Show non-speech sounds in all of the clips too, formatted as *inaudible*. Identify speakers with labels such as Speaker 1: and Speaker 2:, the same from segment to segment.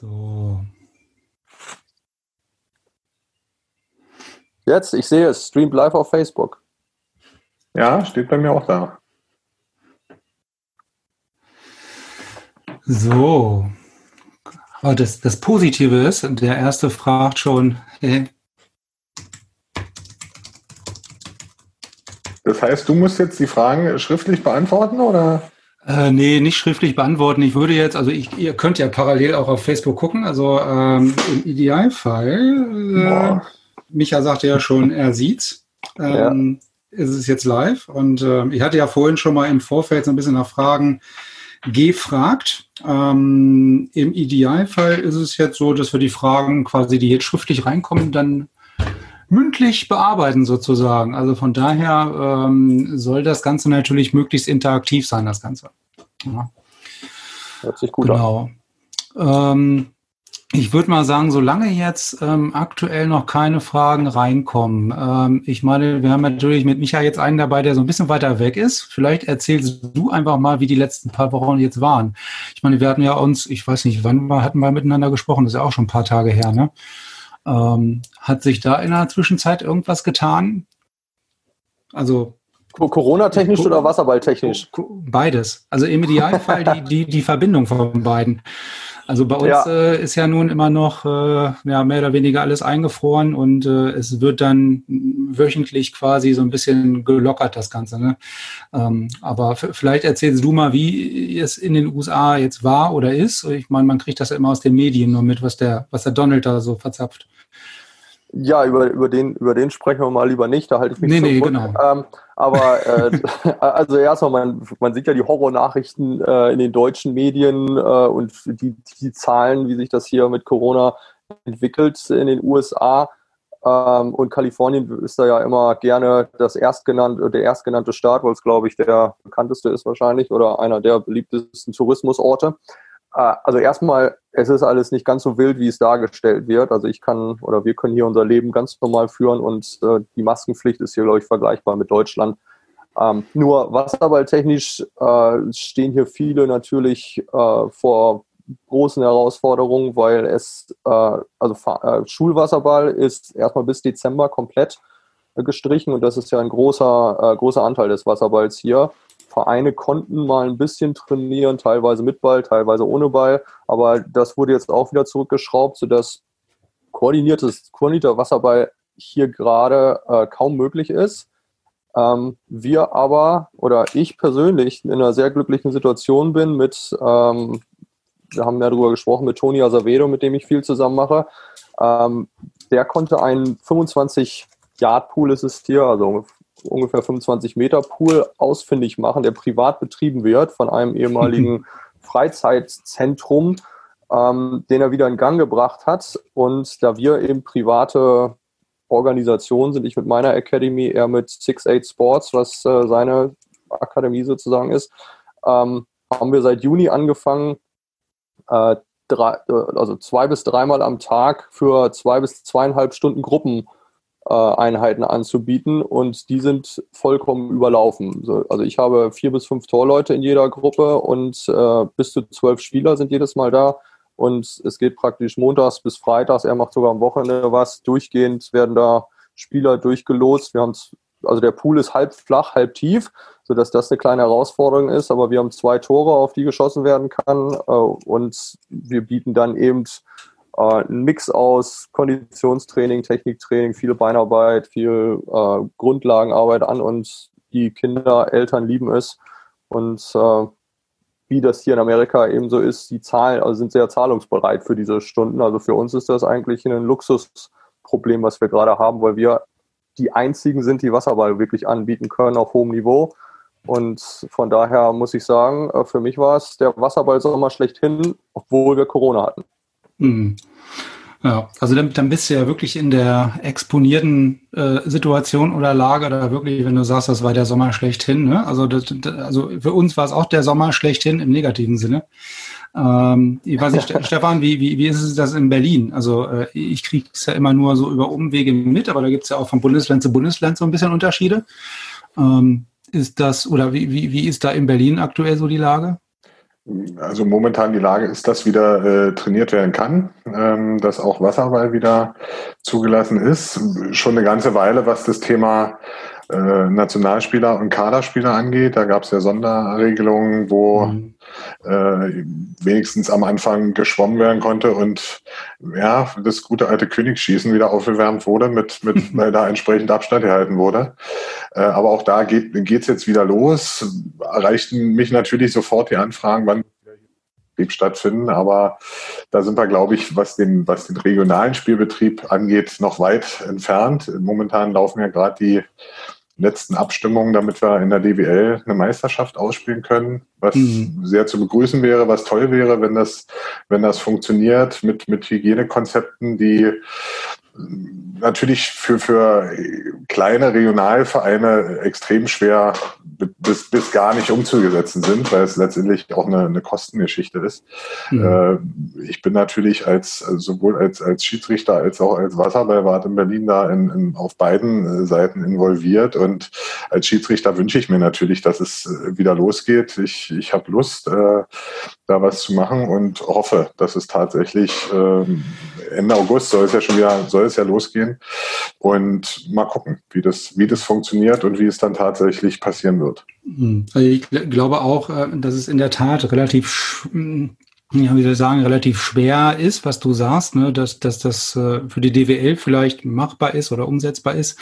Speaker 1: So.
Speaker 2: Jetzt, ich sehe es, streamt live auf Facebook.
Speaker 3: Ja, steht bei mir auch da.
Speaker 1: So. Aber das, das Positive ist, der erste fragt schon, hey,
Speaker 3: Das heißt, du musst jetzt die Fragen schriftlich beantworten oder?
Speaker 1: Äh, nee, nicht schriftlich beantworten. Ich würde jetzt, also ich, ihr könnt ja parallel auch auf Facebook gucken. Also ähm, im Idealfall, äh, Micha sagte ja schon, er sieht's. Ähm, ja. Ist es jetzt live? Und äh, ich hatte ja vorhin schon mal im Vorfeld so ein bisschen nach Fragen gefragt. Ähm, Im Idealfall ist es jetzt so, dass wir die Fragen quasi, die jetzt schriftlich reinkommen, dann mündlich bearbeiten sozusagen. Also von daher ähm, soll das Ganze natürlich möglichst interaktiv sein, das Ganze.
Speaker 2: Ja. Hört sich gut
Speaker 1: genau. an. Ähm, ich würde mal sagen, solange jetzt ähm, aktuell noch keine Fragen reinkommen, ähm, ich meine, wir haben natürlich mit Micha jetzt einen dabei, der so ein bisschen weiter weg ist. Vielleicht erzählst du einfach mal, wie die letzten paar Wochen jetzt waren. Ich meine, wir hatten ja uns, ich weiß nicht, wann wir, hatten wir miteinander gesprochen, das ist ja auch schon ein paar Tage her, ne? Ähm, hat sich da in der Zwischenzeit irgendwas getan? Also
Speaker 2: Corona-technisch oder Wasserball-technisch?
Speaker 1: Beides. Also im Idealfall die, die, die Verbindung von beiden. Also bei uns ja. Äh, ist ja nun immer noch äh, ja, mehr oder weniger alles eingefroren und äh, es wird dann wöchentlich quasi so ein bisschen gelockert, das Ganze. Ne? Ähm, aber vielleicht erzählst du mal, wie es in den USA jetzt war oder ist. Ich meine, man kriegt das ja immer aus den Medien nur mit, was der, was der Donald da so verzapft.
Speaker 2: Ja, über, über, den, über den sprechen wir mal lieber nicht, da halte ich mich nee, nee, genau. Ähm, aber äh, *laughs* also erstmal, man, man sieht ja die Horrornachrichten äh, in den deutschen Medien äh, und die, die Zahlen, wie sich das hier mit Corona entwickelt in den USA. Ähm, und Kalifornien ist da ja immer gerne das erstgenannte, der erstgenannte Staat, weil es, glaube ich, der bekannteste ist wahrscheinlich oder einer der beliebtesten Tourismusorte. Äh, also erstmal, es ist alles nicht ganz so wild, wie es dargestellt wird. Also ich kann oder wir können hier unser Leben ganz normal führen und äh, die Maskenpflicht ist hier, glaube ich, vergleichbar mit Deutschland. Ähm, nur wasserballtechnisch äh, stehen hier viele natürlich äh, vor großen Herausforderungen, weil es, äh, also äh, Schulwasserball ist erstmal bis Dezember komplett gestrichen und das ist ja ein großer, großer Anteil des Wasserballs hier. Vereine konnten mal ein bisschen trainieren, teilweise mit Ball, teilweise ohne Ball, aber das wurde jetzt auch wieder zurückgeschraubt, sodass koordiniertes, koordinierter Wasserball hier gerade äh, kaum möglich ist. Ähm, wir aber oder ich persönlich in einer sehr glücklichen Situation bin mit, ähm, wir haben ja darüber gesprochen, mit Toni Azevedo, mit dem ich viel zusammen mache. Ähm, der konnte einen 25 Yard Pool ist es hier, also ungefähr 25 Meter Pool ausfindig machen, der privat betrieben wird von einem ehemaligen *laughs* Freizeitzentrum, ähm, den er wieder in Gang gebracht hat. Und da wir eben private Organisationen sind, ich mit meiner Academy, er mit Six Eight Sports, was äh, seine Akademie sozusagen ist, ähm, haben wir seit Juni angefangen, äh, drei, äh, also zwei bis dreimal am Tag für zwei bis zweieinhalb Stunden Gruppen Einheiten anzubieten und die sind vollkommen überlaufen. Also ich habe vier bis fünf Torleute in jeder Gruppe und äh, bis zu zwölf Spieler sind jedes Mal da und es geht praktisch montags bis freitags, er macht sogar am Wochenende was, durchgehend werden da Spieler durchgelost. Wir haben also der Pool ist halb flach, halb tief, sodass das eine kleine Herausforderung ist, aber wir haben zwei Tore, auf die geschossen werden kann äh, und wir bieten dann eben äh, ein Mix aus Konditionstraining, Techniktraining, viel Beinarbeit, viel äh, Grundlagenarbeit an und die Kinder, Eltern lieben es. Und äh, wie das hier in Amerika eben so ist, die Zahlen also sind sehr zahlungsbereit für diese Stunden. Also für uns ist das eigentlich ein Luxusproblem, was wir gerade haben, weil wir die einzigen sind, die Wasserball wirklich anbieten können auf hohem Niveau. Und von daher muss ich sagen, äh, für mich war es der Wasserball-Sommer schlechthin, obwohl wir Corona hatten.
Speaker 1: Mhm. Ja, also dann, dann bist du ja wirklich in der exponierten äh, Situation oder Lage da wirklich, wenn du sagst, das war der Sommer schlechthin. Ne? Also, das, also für uns war es auch der Sommer schlechthin im negativen Sinne. Ähm, ich weiß nicht, *laughs* Stefan, wie, wie, wie ist es das in Berlin? Also äh, ich kriege es ja immer nur so über Umwege mit, aber da gibt es ja auch von Bundesland zu Bundesland so ein bisschen Unterschiede. Ähm, ist das, oder wie, wie, wie ist da in Berlin aktuell so die Lage?
Speaker 3: Also momentan die Lage ist, dass wieder äh, trainiert werden kann, ähm, dass auch Wasserball wieder zugelassen ist. Schon eine ganze Weile, was das Thema äh, Nationalspieler und Kaderspieler angeht. Da gab es ja Sonderregelungen, wo mhm. äh, wenigstens am Anfang geschwommen werden konnte und ja, das gute alte Königsschießen wieder aufgewärmt wurde, mit, mit *laughs* weil da entsprechend Abstand gehalten wurde. Äh, aber auch da geht es jetzt wieder los. Erreichten mich natürlich sofort die Anfragen, wann Betrieb stattfinden. Aber da sind wir, glaube ich, was den, was den regionalen Spielbetrieb angeht, noch weit entfernt. Momentan laufen ja gerade die letzten Abstimmungen, damit wir in der DWL eine Meisterschaft ausspielen können, was mhm. sehr zu begrüßen wäre, was toll wäre, wenn das, wenn das funktioniert mit, mit Hygienekonzepten, die natürlich für, für kleine Regionalvereine extrem schwer bis, bis gar nicht umzusetzen sind, weil es letztendlich auch eine, eine Kostengeschichte ist. Mhm. Äh, ich bin natürlich als sowohl als, als Schiedsrichter als auch als Wasserballwart in Berlin da in, in, auf beiden äh, Seiten involviert und als Schiedsrichter wünsche ich mir natürlich, dass es äh, wieder losgeht. Ich, ich habe Lust, äh, da was zu machen und hoffe, dass es tatsächlich äh, Ende August soll es ja schon wieder soll es ja losgehen und mal gucken, wie das wie das funktioniert und wie es dann tatsächlich passieren wird.
Speaker 1: Hm. Also ich glaube auch, äh, dass es in der Tat relativ ja, wie soll ich sagen, relativ schwer ist, was du sagst, ne, dass, dass das äh, für die DWL vielleicht machbar ist oder umsetzbar ist,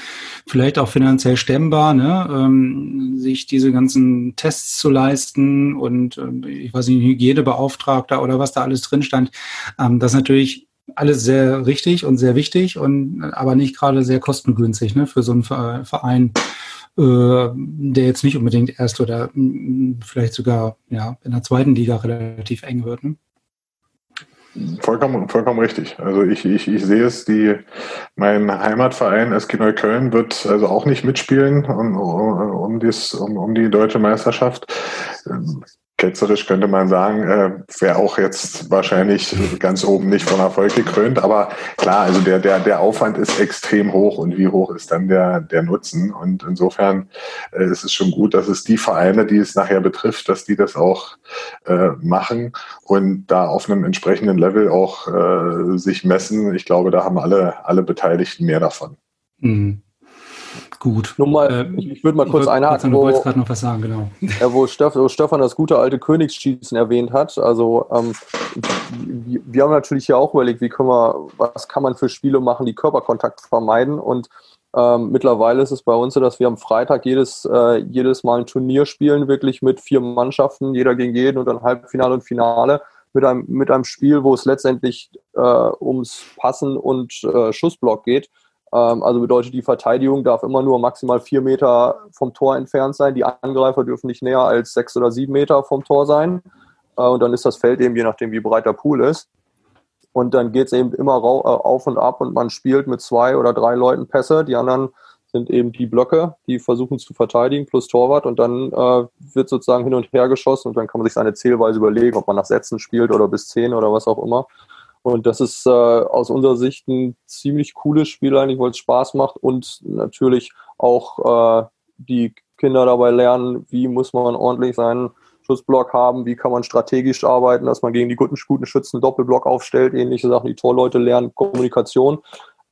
Speaker 1: vielleicht auch finanziell stemmbar, ne, ähm, sich diese ganzen Tests zu leisten und äh, ich weiß nicht, Hygienebeauftragter oder was da alles drin stand. Ähm, das natürlich alles sehr richtig und sehr wichtig und aber nicht gerade sehr kostengünstig ne, für so einen Verein äh, der jetzt nicht unbedingt erst oder mh, vielleicht sogar ja, in der zweiten Liga relativ eng wird. Ne?
Speaker 3: Vollkommen, vollkommen richtig. Also ich, ich, ich sehe es, die, mein Heimatverein SG Neukölln wird also auch nicht mitspielen um, um, dies, um, um die deutsche Meisterschaft ketzerisch könnte man sagen, äh, wäre auch jetzt wahrscheinlich ganz oben nicht von Erfolg gekrönt. Aber klar, also der, der, der Aufwand ist extrem hoch und wie hoch ist dann der, der Nutzen? Und insofern äh, ist es schon gut, dass es die Vereine, die es nachher betrifft, dass die das auch äh, machen und da auf einem entsprechenden Level auch äh, sich messen. Ich glaube, da haben alle, alle Beteiligten mehr davon. Mhm.
Speaker 1: Gut.
Speaker 2: Nur mal, äh, ich würde mal kurz einhaken,
Speaker 1: wo, gerade noch was sagen, genau.
Speaker 2: Ja, wo, Steff, wo Stefan das gute alte Königsschießen erwähnt hat. Also ähm, wir, wir haben natürlich ja auch überlegt, wie können wir, was kann man für Spiele machen, die Körperkontakt vermeiden. Und ähm, mittlerweile ist es bei uns so, dass wir am Freitag jedes, äh, jedes Mal ein Turnier spielen, wirklich mit vier Mannschaften, jeder gegen jeden und dann Halbfinale und Finale mit einem, mit einem Spiel, wo es letztendlich äh, ums Passen und äh, Schussblock geht. Ähm, also bedeutet, die Verteidigung darf immer nur maximal vier Meter vom Tor entfernt sein. Die Angreifer dürfen nicht näher als sechs oder sieben Meter vom Tor sein. Äh, und dann ist das Feld eben, je nachdem, wie breit der Pool ist. Und dann geht es eben immer äh, auf und ab und man spielt mit zwei oder drei Leuten Pässe. Die anderen sind eben die Blöcke, die versuchen zu verteidigen, plus Torwart. Und dann äh, wird sozusagen hin und her geschossen und dann kann man sich seine Zählweise überlegen, ob man nach Sätzen spielt oder bis zehn oder was auch immer. Und das ist äh, aus unserer Sicht ein ziemlich cooles Spiel eigentlich, weil es Spaß macht und natürlich auch äh, die Kinder dabei lernen, wie muss man ordentlich seinen Schussblock haben, wie kann man strategisch arbeiten, dass man gegen die guten, guten Schützen Doppelblock aufstellt, ähnliche Sachen, die Torleute lernen, Kommunikation.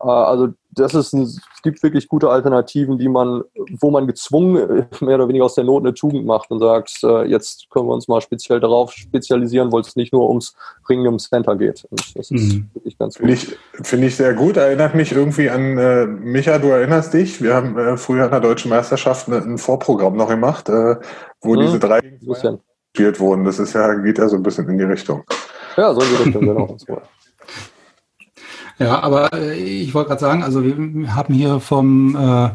Speaker 2: Äh, also das ist ein, es gibt wirklich gute Alternativen, die man, wo man gezwungen *laughs* mehr oder weniger aus der Not eine Tugend macht und sagt, äh, jetzt können wir uns mal speziell darauf spezialisieren, weil es nicht nur ums Ringen im Center geht. Und das ist mhm. wirklich ganz
Speaker 3: gut. Finde ich, find ich sehr gut. Erinnert mich irgendwie an äh, Micha, du erinnerst dich, wir haben äh, früher in der Deutschen Meisterschaft ein Vorprogramm noch gemacht, äh, wo mhm. diese drei gespielt wurden. Das ist ja, geht ja so ein bisschen in die Richtung.
Speaker 1: Ja, so in die Richtung, genau. *laughs* Ja, aber äh, ich wollte gerade sagen, also wir haben hier vom äh,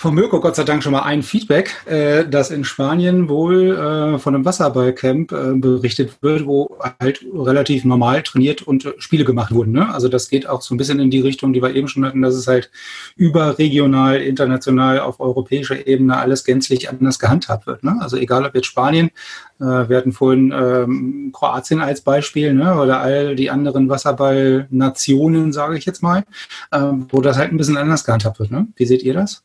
Speaker 1: von Mirko Gott sei Dank schon mal ein Feedback, äh, dass in Spanien wohl äh, von einem Wasserballcamp äh, berichtet wird, wo halt relativ normal trainiert und äh, Spiele gemacht wurden. Ne? Also das geht auch so ein bisschen in die Richtung, die wir eben schon hatten, dass es halt überregional, international, auf europäischer Ebene alles gänzlich anders gehandhabt wird. Ne? Also egal ob jetzt Spanien, äh, wir hatten vorhin ähm, Kroatien als Beispiel, ne? oder all die anderen Wasserballnationen, sage ich jetzt mal, äh, wo das halt ein bisschen anders gehandhabt wird. Ne? Wie seht ihr das?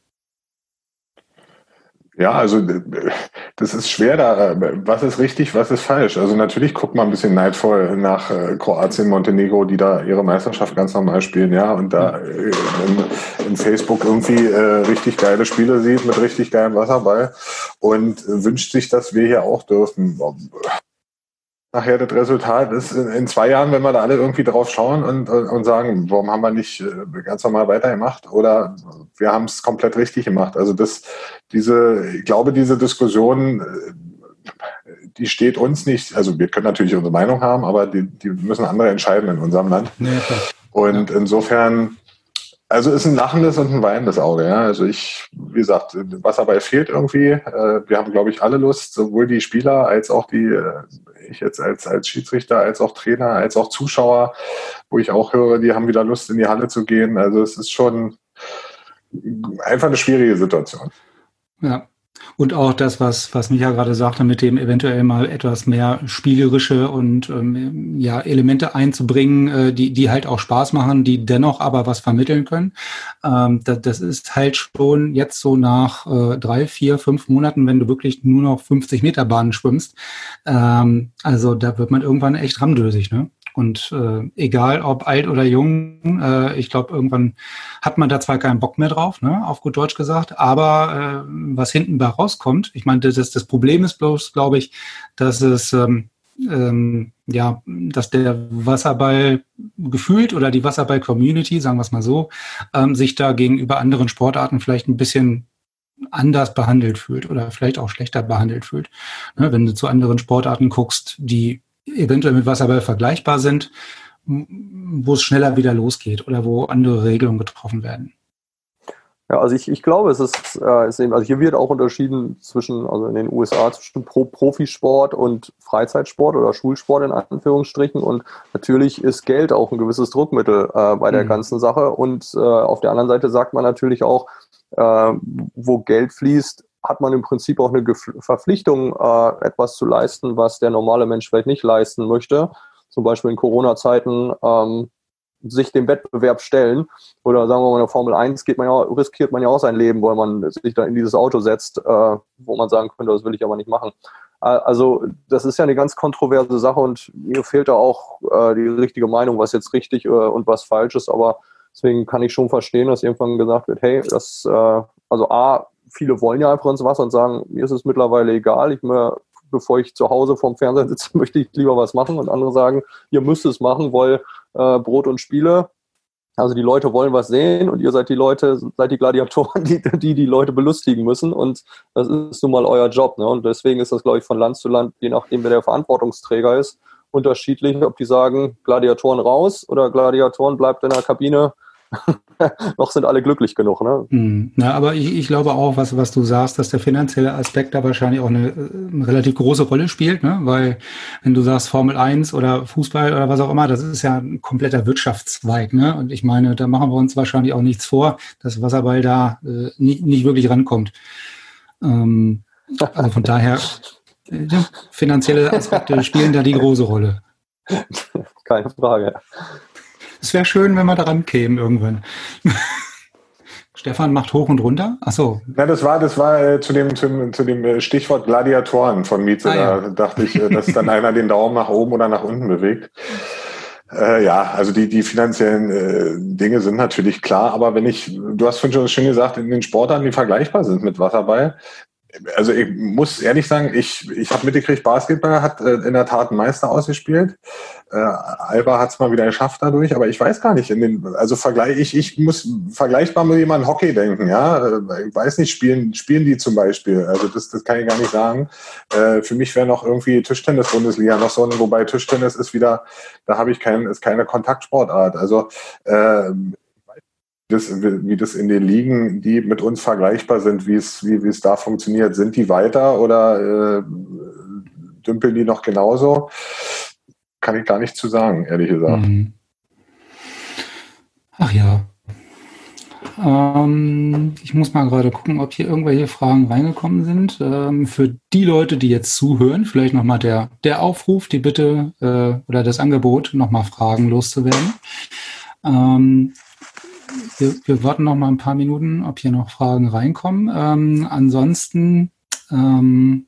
Speaker 3: Ja, also das ist schwer da. Was ist richtig, was ist falsch? Also natürlich guckt man ein bisschen neidvoll nach äh, Kroatien, Montenegro, die da ihre Meisterschaft ganz normal spielen, ja, und da äh, in, in Facebook irgendwie äh, richtig geile Spiele sieht mit richtig geilem Wasserball und wünscht sich, dass wir hier auch dürfen nachher das Resultat ist in, zwei Jahren, wenn wir da alle irgendwie drauf schauen und, und sagen, warum haben wir nicht äh, ganz normal weitergemacht oder wir haben es komplett richtig gemacht. Also das, diese, ich glaube, diese Diskussion, äh, die steht uns nicht, also wir können natürlich unsere Meinung haben, aber die, die müssen andere entscheiden in unserem Land. Und insofern, also ist ein lachendes und ein weinendes Auge. Ja? Also ich, wie gesagt, Wasserball fehlt irgendwie. Äh, wir haben, glaube ich, alle Lust, sowohl die Spieler als auch die ich jetzt als, als Schiedsrichter, als auch Trainer, als auch Zuschauer, wo ich auch höre, die haben wieder Lust, in die Halle zu gehen. Also es ist schon einfach eine schwierige Situation.
Speaker 1: Ja. Und auch das, was, was Micha gerade sagte, mit dem eventuell mal etwas mehr spielerische und ähm, ja, Elemente einzubringen, äh, die, die halt auch Spaß machen, die dennoch aber was vermitteln können. Ähm, das, das ist halt schon jetzt so nach äh, drei, vier, fünf Monaten, wenn du wirklich nur noch 50 Meter Bahnen schwimmst. Ähm, also da wird man irgendwann echt ramdösig, ne? Und äh, egal ob alt oder jung, äh, ich glaube, irgendwann hat man da zwar keinen Bock mehr drauf, ne, auf gut Deutsch gesagt, aber äh, was hinten bei rauskommt, ich meine, das, das Problem ist bloß, glaube ich, dass es ähm, ähm, ja, dass der Wasserball gefühlt oder die Wasserball-Community, sagen wir es mal so, ähm, sich da gegenüber anderen Sportarten vielleicht ein bisschen anders behandelt fühlt oder vielleicht auch schlechter behandelt fühlt. Ne, wenn du zu anderen Sportarten guckst, die eventuell mit Wasserball vergleichbar sind, wo es schneller wieder losgeht oder wo andere Regelungen getroffen werden.
Speaker 2: Ja, also ich, ich glaube, es ist, äh, ist eben, also hier wird auch unterschieden zwischen, also in den USA zwischen Pro Profisport und Freizeitsport oder Schulsport in Anführungsstrichen. Und natürlich ist Geld auch ein gewisses Druckmittel äh, bei der mhm. ganzen Sache. Und äh, auf der anderen Seite sagt man natürlich auch, äh, wo Geld fließt, hat man im Prinzip auch eine Verpflichtung, äh, etwas zu leisten, was der normale Mensch vielleicht nicht leisten möchte. Zum Beispiel in Corona-Zeiten ähm, sich dem Wettbewerb stellen. Oder sagen wir mal, in der Formel 1 geht man ja, riskiert man ja auch sein Leben, weil man sich da in dieses Auto setzt, äh, wo man sagen könnte, das will ich aber nicht machen. Äh, also das ist ja eine ganz kontroverse Sache und mir fehlt da auch äh, die richtige Meinung, was jetzt richtig äh, und was falsch ist. Aber deswegen kann ich schon verstehen, dass irgendwann gesagt wird, hey, das, äh, also A, viele wollen ja einfach ins Wasser und sagen, mir ist es mittlerweile egal, ich mir, bevor ich zu Hause vorm Fernseher sitze, *laughs* möchte ich lieber was machen. Und andere sagen, ihr müsst es machen, weil äh, Brot und Spiele. Also die Leute wollen was sehen und ihr seid die Leute, seid die Gladiatoren, *laughs* die die, die Leute belustigen müssen. Und das ist nun mal euer Job. Ne? Und deswegen ist das, glaube ich, von Land zu Land, je nachdem, wer der Verantwortungsträger ist, unterschiedlich, ob die sagen, Gladiatoren raus oder Gladiatoren bleibt in der Kabine *laughs* noch sind alle glücklich genug. Ne?
Speaker 1: Na, aber ich, ich glaube auch, was, was du sagst, dass der finanzielle Aspekt da wahrscheinlich auch eine, eine relativ große Rolle spielt, ne? weil wenn du sagst Formel 1 oder Fußball oder was auch immer, das ist ja ein kompletter Wirtschaftszweig. Ne? Und ich meine, da machen wir uns wahrscheinlich auch nichts vor, dass Wasserball da äh, nicht, nicht wirklich rankommt. Ähm, also von daher, äh, finanzielle Aspekte spielen da die große Rolle. *laughs*
Speaker 2: Keine Frage.
Speaker 1: Es wäre schön, wenn wir daran kämen irgendwann. *laughs* Stefan macht hoch und runter. Ach so.
Speaker 3: Ja, das war, das war äh, zu, dem, zu, zu, dem äh, Stichwort Gladiatoren von Mieze. Ah, ja. Da dachte ich, äh, dass dann einer den Daumen nach oben oder nach unten bewegt. Äh, ja, also die, die finanziellen Dinge sind natürlich klar, aber wenn ich, du hast schon schön gesagt, in den Sportarten, die vergleichbar sind mit Wasserball, also ich muss ehrlich sagen, ich, ich habe mitgekriegt, Basketball hat äh, in der Tat einen Meister ausgespielt. Äh, Alba hat es mal wieder geschafft dadurch, aber ich weiß gar nicht. In den, also vergleich, ich, ich muss vergleichbar mit jemandem Hockey denken, ja. Äh, ich weiß nicht, spielen, spielen die zum Beispiel. Also das, das kann ich gar nicht sagen. Äh, für mich wäre noch irgendwie Tischtennis-Bundesliga noch so, wobei Tischtennis ist wieder, da habe ich kein, ist keine Kontaktsportart. Also äh, das, wie das in den Ligen, die mit uns vergleichbar sind, wie es, wie, wie es da funktioniert. Sind die weiter oder äh, dümpeln die noch genauso? Kann ich gar nicht zu sagen, ehrlich gesagt. Mhm.
Speaker 1: Ach ja. Ähm, ich muss mal gerade gucken, ob hier irgendwelche Fragen reingekommen sind. Ähm, für die Leute, die jetzt zuhören, vielleicht nochmal der, der Aufruf, die Bitte äh, oder das Angebot, nochmal Fragen loszuwerden. Ähm, wir, wir warten noch mal ein paar Minuten, ob hier noch Fragen reinkommen. Ähm, ansonsten ähm,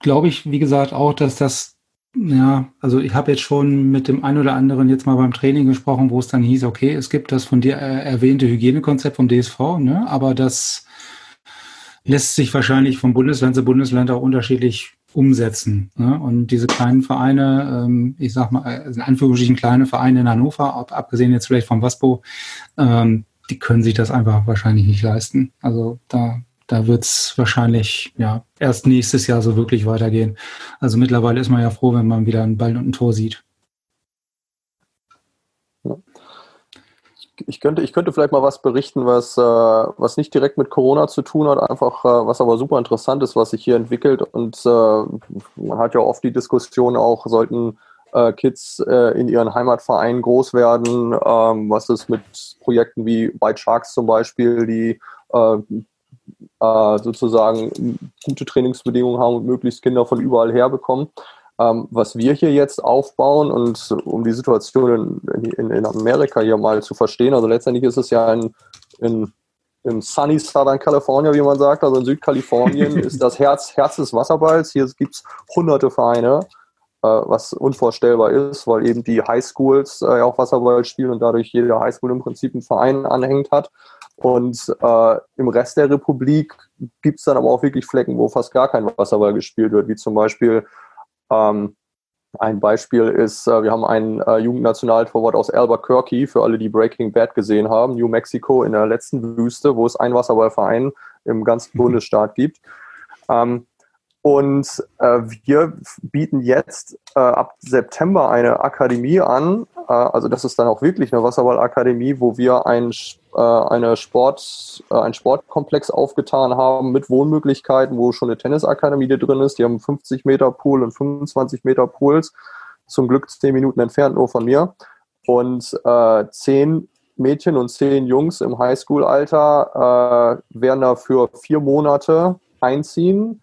Speaker 1: glaube ich, wie gesagt, auch, dass das, ja, also ich habe jetzt schon mit dem einen oder anderen jetzt mal beim Training gesprochen, wo es dann hieß, okay, es gibt das von dir erwähnte Hygienekonzept vom DSV, ne, aber das lässt sich wahrscheinlich von Bundesland zu Bundesland auch unterschiedlich umsetzen. Ne? Und diese kleinen Vereine, ähm, ich sag mal, äh, in Anführungsstrichen kleine Vereine in Hannover, ab, abgesehen jetzt vielleicht vom WASPO, ähm, die können sich das einfach wahrscheinlich nicht leisten. Also da da wird es wahrscheinlich ja erst nächstes Jahr so wirklich weitergehen. Also mittlerweile ist man ja froh, wenn man wieder einen Ball und ein Tor sieht.
Speaker 2: Ich könnte, ich könnte vielleicht mal was berichten, was, äh, was nicht direkt mit Corona zu tun hat, einfach äh, was aber super interessant ist, was sich hier entwickelt. Und äh, man hat ja oft die Diskussion auch, sollten äh, Kids äh, in ihren Heimatvereinen groß werden, ähm, was ist mit Projekten wie White Sharks zum Beispiel, die äh, sozusagen gute Trainingsbedingungen haben und möglichst Kinder von überall her bekommen. Ähm, was wir hier jetzt aufbauen und um die Situation in, in, in, Amerika hier mal zu verstehen, also letztendlich ist es ja in, in im sunny Southern California, wie man sagt, also in Südkalifornien, *laughs* ist das Herz, Herz des Wasserballs. Hier gibt es hunderte Vereine, äh, was unvorstellbar ist, weil eben die Highschools äh, auch Wasserball spielen und dadurch jede Highschool im Prinzip einen Verein anhängt hat. Und äh, im Rest der Republik gibt es dann aber auch wirklich Flecken, wo fast gar kein Wasserball gespielt wird, wie zum Beispiel ähm, ein Beispiel ist, äh, wir haben einen äh, Jugendnationaltorwart aus Albuquerque, für alle, die Breaking Bad gesehen haben, New Mexico in der letzten Wüste, wo es einen Wasserballverein im ganzen mhm. Bundesstaat gibt. Ähm, und äh, wir bieten jetzt äh, ab September eine Akademie an. Äh, also das ist dann auch wirklich eine Wasserballakademie, wo wir ein, äh, eine Sport, äh, einen Sportkomplex aufgetan haben mit Wohnmöglichkeiten, wo schon eine Tennisakademie drin ist. Die haben 50 Meter Pool und 25 Meter Pools. Zum Glück zehn Minuten entfernt nur von mir. Und äh, zehn Mädchen und zehn Jungs im Highschool-Alter äh, werden da für vier Monate einziehen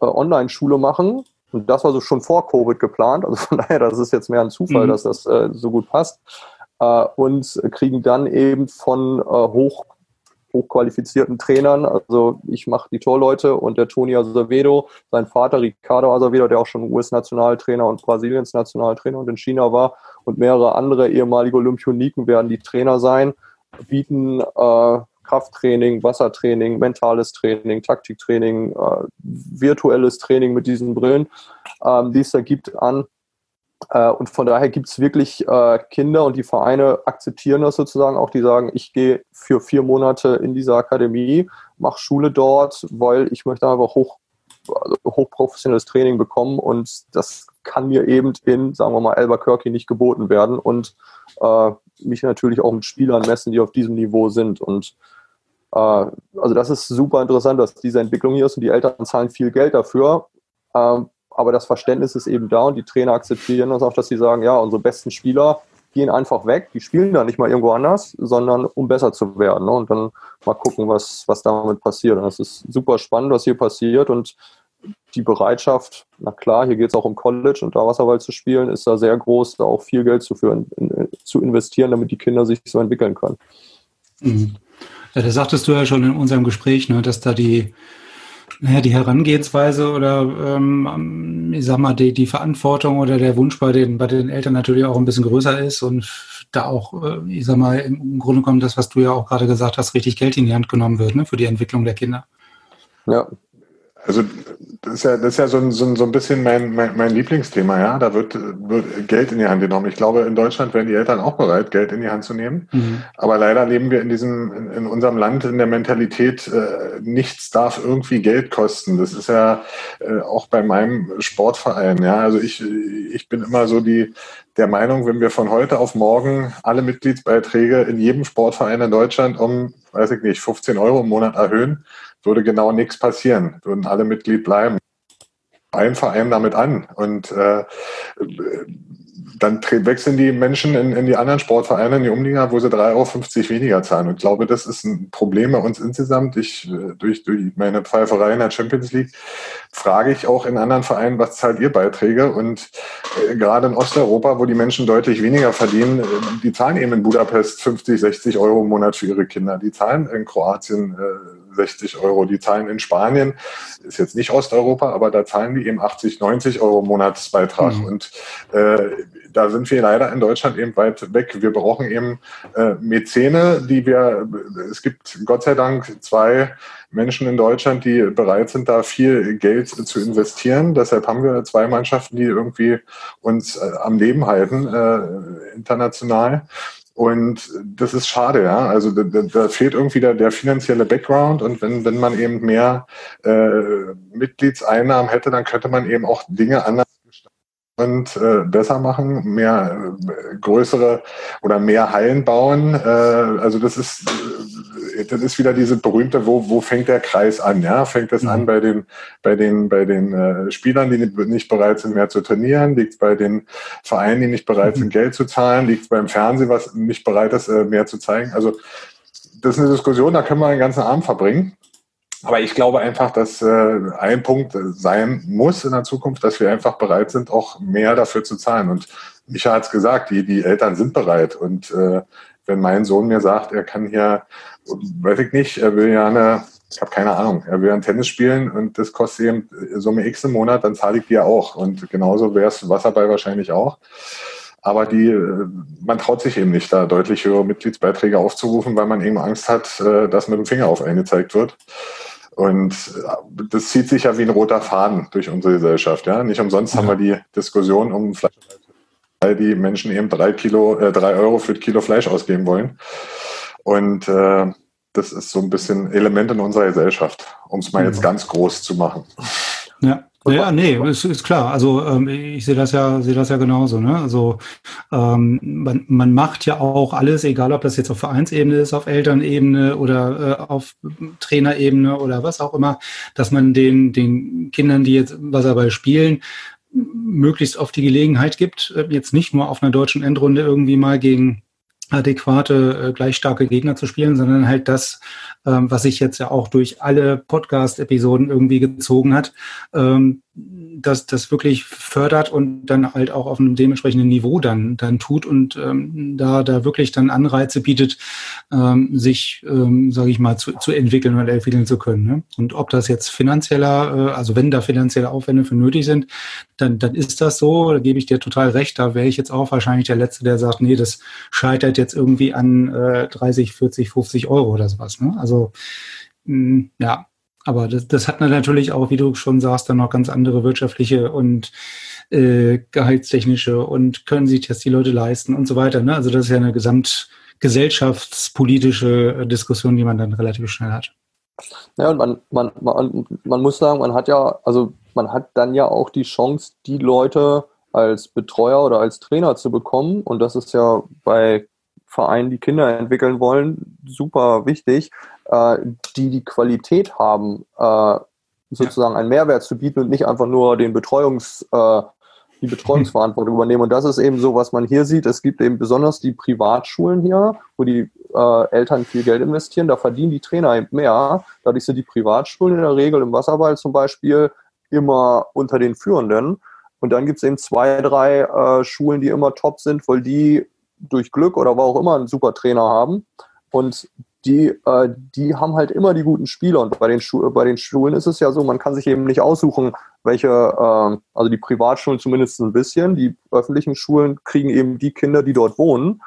Speaker 2: äh, Online-Schule machen. Und das war so schon vor Covid geplant. Also von *laughs* daher, das ist jetzt mehr ein Zufall, mhm. dass das äh, so gut passt. Äh, und kriegen dann eben von äh, hoch, hochqualifizierten Trainern, also ich mache die Torleute und der Toni Azevedo, sein Vater Ricardo Azevedo, der auch schon US-Nationaltrainer und Brasiliens Nationaltrainer und in China war und mehrere andere ehemalige Olympioniken werden die Trainer sein, bieten äh, Krafttraining, Wassertraining, mentales Training, Taktiktraining, äh, virtuelles Training mit diesen Brillen, ähm, die es da gibt, an. Äh, und von daher gibt es wirklich äh, Kinder und die Vereine akzeptieren das sozusagen auch, die sagen, ich gehe für vier Monate in diese Akademie, mache Schule dort, weil ich möchte einfach hoch, also hochprofessionelles Training bekommen und das kann mir eben in, sagen wir mal, Albuquerque nicht geboten werden und äh, mich natürlich auch mit Spielern messen, die auf diesem Niveau sind. Und äh, also das ist super interessant, dass diese Entwicklung hier ist und die Eltern zahlen viel Geld dafür. Aber das Verständnis ist eben da und die Trainer akzeptieren das auch, dass sie sagen, ja, unsere besten Spieler gehen einfach weg, die spielen dann nicht mal irgendwo anders, sondern um besser zu werden. Ne? Und dann mal gucken, was, was damit passiert. Und das ist super spannend, was hier passiert und die Bereitschaft, na klar, hier geht es auch um College und da Wasserball zu spielen, ist da sehr groß, da auch viel Geld zu, führen, in, zu investieren, damit die Kinder sich so entwickeln können.
Speaker 1: Mhm. Ja, das sagtest du ja schon in unserem Gespräch, ne, dass da die, naja, die Herangehensweise oder ähm, ich sag mal, die, die Verantwortung oder der Wunsch bei den, bei den Eltern natürlich auch ein bisschen größer ist und da auch, äh, ich sag mal, im Grunde genommen das, was du ja auch gerade gesagt hast, richtig Geld in die Hand genommen wird, ne, für die Entwicklung der Kinder.
Speaker 3: Ja, also das ist ja, das ist ja so, ein, so, ein, so ein bisschen mein, mein, mein Lieblingsthema, ja. Da wird, wird Geld in die Hand genommen. Ich glaube, in Deutschland wären die Eltern auch bereit, Geld in die Hand zu nehmen. Mhm. Aber leider leben wir in diesem, in, in unserem Land in der Mentalität, äh, nichts darf irgendwie Geld kosten. Das ist ja äh, auch bei meinem Sportverein, ja. Also ich, ich bin immer so die, der Meinung, wenn wir von heute auf morgen alle Mitgliedsbeiträge in jedem Sportverein in Deutschland um, weiß ich nicht, 15 Euro im Monat erhöhen, würde genau nichts passieren, würden alle Mitglied bleiben. Ein Verein damit an und äh, dann wechseln die Menschen in, in die anderen Sportvereine, in die Umliga, wo sie 3,50 Euro weniger zahlen. Und ich glaube, das ist ein Problem bei uns insgesamt. Ich, äh, durch, durch meine Pfeiferei in der Champions League frage ich auch in anderen Vereinen, was zahlt ihr Beiträge? Und äh, gerade in Osteuropa, wo die Menschen deutlich weniger verdienen, äh, die zahlen eben in Budapest 50, 60 Euro im Monat für ihre Kinder. Die zahlen in Kroatien äh, 60 Euro. Die zahlen in Spanien, ist jetzt nicht Osteuropa, aber da zahlen die eben 80, 90 Euro Monatsbeitrag. Mhm. Und äh, da sind wir leider in Deutschland eben weit weg. Wir brauchen eben äh, Mäzene, die wir, es gibt Gott sei Dank zwei Menschen in Deutschland, die bereit sind, da viel Geld zu investieren. Deshalb haben wir zwei Mannschaften, die irgendwie uns äh, am Leben halten, äh, international. Und das ist schade, ja. Also da, da fehlt irgendwie der, der, finanzielle Background und wenn, wenn man eben mehr äh, Mitgliedseinnahmen hätte, dann könnte man eben auch Dinge anders und äh, besser machen, mehr äh, größere oder mehr Hallen bauen. Äh, also das ist äh, das ist wieder diese berühmte, wo, wo fängt der Kreis an? Ja, fängt es mhm. an bei den bei den bei den äh, Spielern, die nicht bereit sind, mehr zu trainieren? Liegt es bei den Vereinen, die nicht bereit sind, mhm. Geld zu zahlen? Liegt es beim Fernsehen, was nicht bereit ist, äh, mehr zu zeigen? Also das ist eine Diskussion, da können wir einen ganzen Abend verbringen. Aber ich glaube einfach, dass äh, ein Punkt sein muss in der Zukunft, dass wir einfach bereit sind, auch mehr dafür zu zahlen. Und Micha hat es gesagt, die, die Eltern sind bereit. Und äh, wenn mein Sohn mir sagt, er kann hier, weiß ich nicht, er will ja eine, ich habe keine Ahnung, er will ein Tennis spielen und das kostet eben Summe X im Monat, dann zahle ich die ja auch. Und genauso wäre es Wasserball wahrscheinlich auch. Aber die, äh, man traut sich eben nicht, da deutlich höhere Mitgliedsbeiträge aufzurufen, weil man eben Angst hat, äh, dass mit dem Finger auf einen gezeigt wird. Und äh, das zieht sich ja wie ein roter Faden durch unsere Gesellschaft. Ja? Nicht umsonst ja. haben wir die Diskussion um Fleisch, weil die Menschen eben drei Kilo, äh, drei Euro für ein Kilo Fleisch ausgeben wollen. Und äh, das ist so ein bisschen Element in unserer Gesellschaft, um es mal jetzt ganz groß zu machen.
Speaker 1: Ja. Ja, nee, ist, ist klar. Also ähm, ich sehe das ja, sehe das ja genauso. Ne? Also ähm, man, man macht ja auch alles, egal ob das jetzt auf Vereinsebene ist, auf Elternebene oder äh, auf Trainerebene oder was auch immer, dass man den den Kindern, die jetzt Wasserball spielen, möglichst oft die Gelegenheit gibt, äh, jetzt nicht nur auf einer deutschen Endrunde irgendwie mal gegen adäquate, äh, gleich starke Gegner zu spielen, sondern halt das, ähm, was sich jetzt ja auch durch alle Podcast-Episoden irgendwie gezogen hat, ähm, dass das wirklich fördert und dann halt auch auf einem dementsprechenden Niveau dann dann tut und ähm, da da wirklich dann Anreize bietet, ähm, sich, ähm, sage ich mal, zu, zu entwickeln und entwickeln zu können. Ne? Und ob das jetzt finanzieller, äh, also wenn da finanzielle Aufwände für nötig sind, dann dann ist das so. Da gebe ich dir total recht. Da wäre ich jetzt auch wahrscheinlich der Letzte, der sagt, nee, das scheitert jetzt irgendwie an äh, 30, 40, 50 Euro oder sowas. Ne? Also mh, mm, ja, aber das, das hat natürlich auch, wie du schon sagst, dann noch ganz andere wirtschaftliche und äh, gehaltstechnische und können sich das die Leute leisten und so weiter. Ne? Also das ist ja eine gesamtgesellschaftspolitische Diskussion, die man dann relativ schnell hat.
Speaker 2: Ja, und man, man, man, man muss sagen, man hat ja, also man hat dann ja auch die Chance, die Leute als Betreuer oder als Trainer zu bekommen. Und das ist ja bei Vereinen, die Kinder entwickeln wollen, super wichtig, äh, die die Qualität haben, äh, sozusagen einen Mehrwert zu bieten und nicht einfach nur den Betreuungs, äh, die Betreuungsverantwortung *laughs* übernehmen. Und das ist eben so, was man hier sieht. Es gibt eben besonders die Privatschulen hier, wo die äh, Eltern viel Geld investieren. Da verdienen die Trainer eben mehr. Dadurch sind die Privatschulen in der Regel im Wasserball zum Beispiel immer unter den Führenden. Und dann gibt es eben zwei, drei äh, Schulen, die immer top sind, weil die durch Glück oder wo auch immer einen super Trainer haben. Und die, äh, die haben halt immer die guten Spieler. Und bei den, Schu bei den Schulen ist es ja so, man kann sich eben nicht aussuchen, welche, äh, also die Privatschulen zumindest ein bisschen, die öffentlichen Schulen kriegen eben die Kinder, die dort wohnen,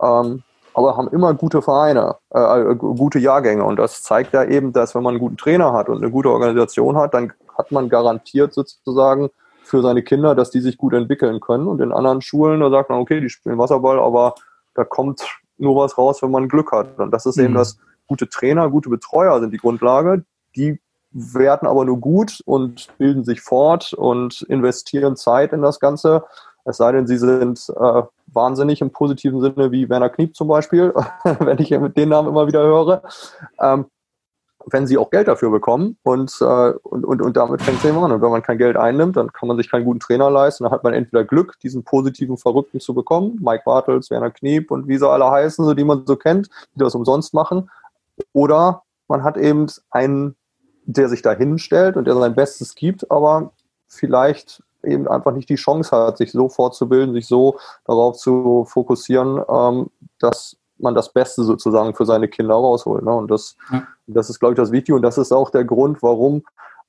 Speaker 2: ähm, aber haben immer gute Vereine, äh, äh gute Jahrgänge. Und das zeigt ja eben, dass wenn man einen guten Trainer hat und eine gute Organisation hat, dann hat man garantiert sozusagen für seine Kinder, dass die sich gut entwickeln können. Und in anderen Schulen, da sagt man, okay, die spielen Wasserball, aber da kommt nur was raus, wenn man Glück hat. Und das ist mhm. eben das gute Trainer, gute Betreuer sind die Grundlage. Die werden aber nur gut und bilden sich fort und investieren Zeit in das Ganze. Es sei denn, sie sind äh, wahnsinnig im positiven Sinne, wie Werner Kniep zum Beispiel, *laughs* wenn ich den Namen immer wieder höre. Ähm, wenn sie auch Geld dafür bekommen und, äh, und, und, und damit fängt es eben an. Und wenn man kein Geld einnimmt, dann kann man sich keinen guten Trainer leisten. Dann hat man entweder Glück, diesen positiven Verrückten zu bekommen, Mike Bartels, Werner Kniep und wie sie alle heißen, so die man so kennt, die das umsonst machen. Oder man hat eben einen, der sich da hinstellt und der sein Bestes gibt, aber vielleicht eben einfach nicht die Chance hat, sich so fortzubilden, sich so darauf zu fokussieren, ähm, dass man das Beste sozusagen für seine Kinder rausholt. Ne? Und das, ja. das ist, glaube ich, das Wichtige. Und das ist auch der Grund, warum,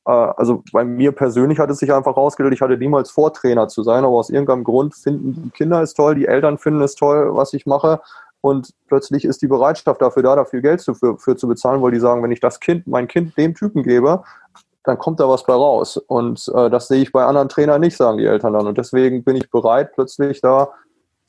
Speaker 2: äh, also bei mir persönlich hat es sich einfach rausgestellt, ich hatte niemals vor, Trainer zu sein, aber aus irgendeinem Grund finden die Kinder es toll, die Eltern finden es toll, was ich mache. Und plötzlich ist die Bereitschaft dafür da, dafür Geld zu, für, für zu bezahlen, weil die sagen, wenn ich das Kind, mein Kind dem Typen gebe, dann kommt da was bei raus. Und äh, das sehe ich bei anderen Trainern nicht, sagen die Eltern dann. Und deswegen bin ich bereit, plötzlich da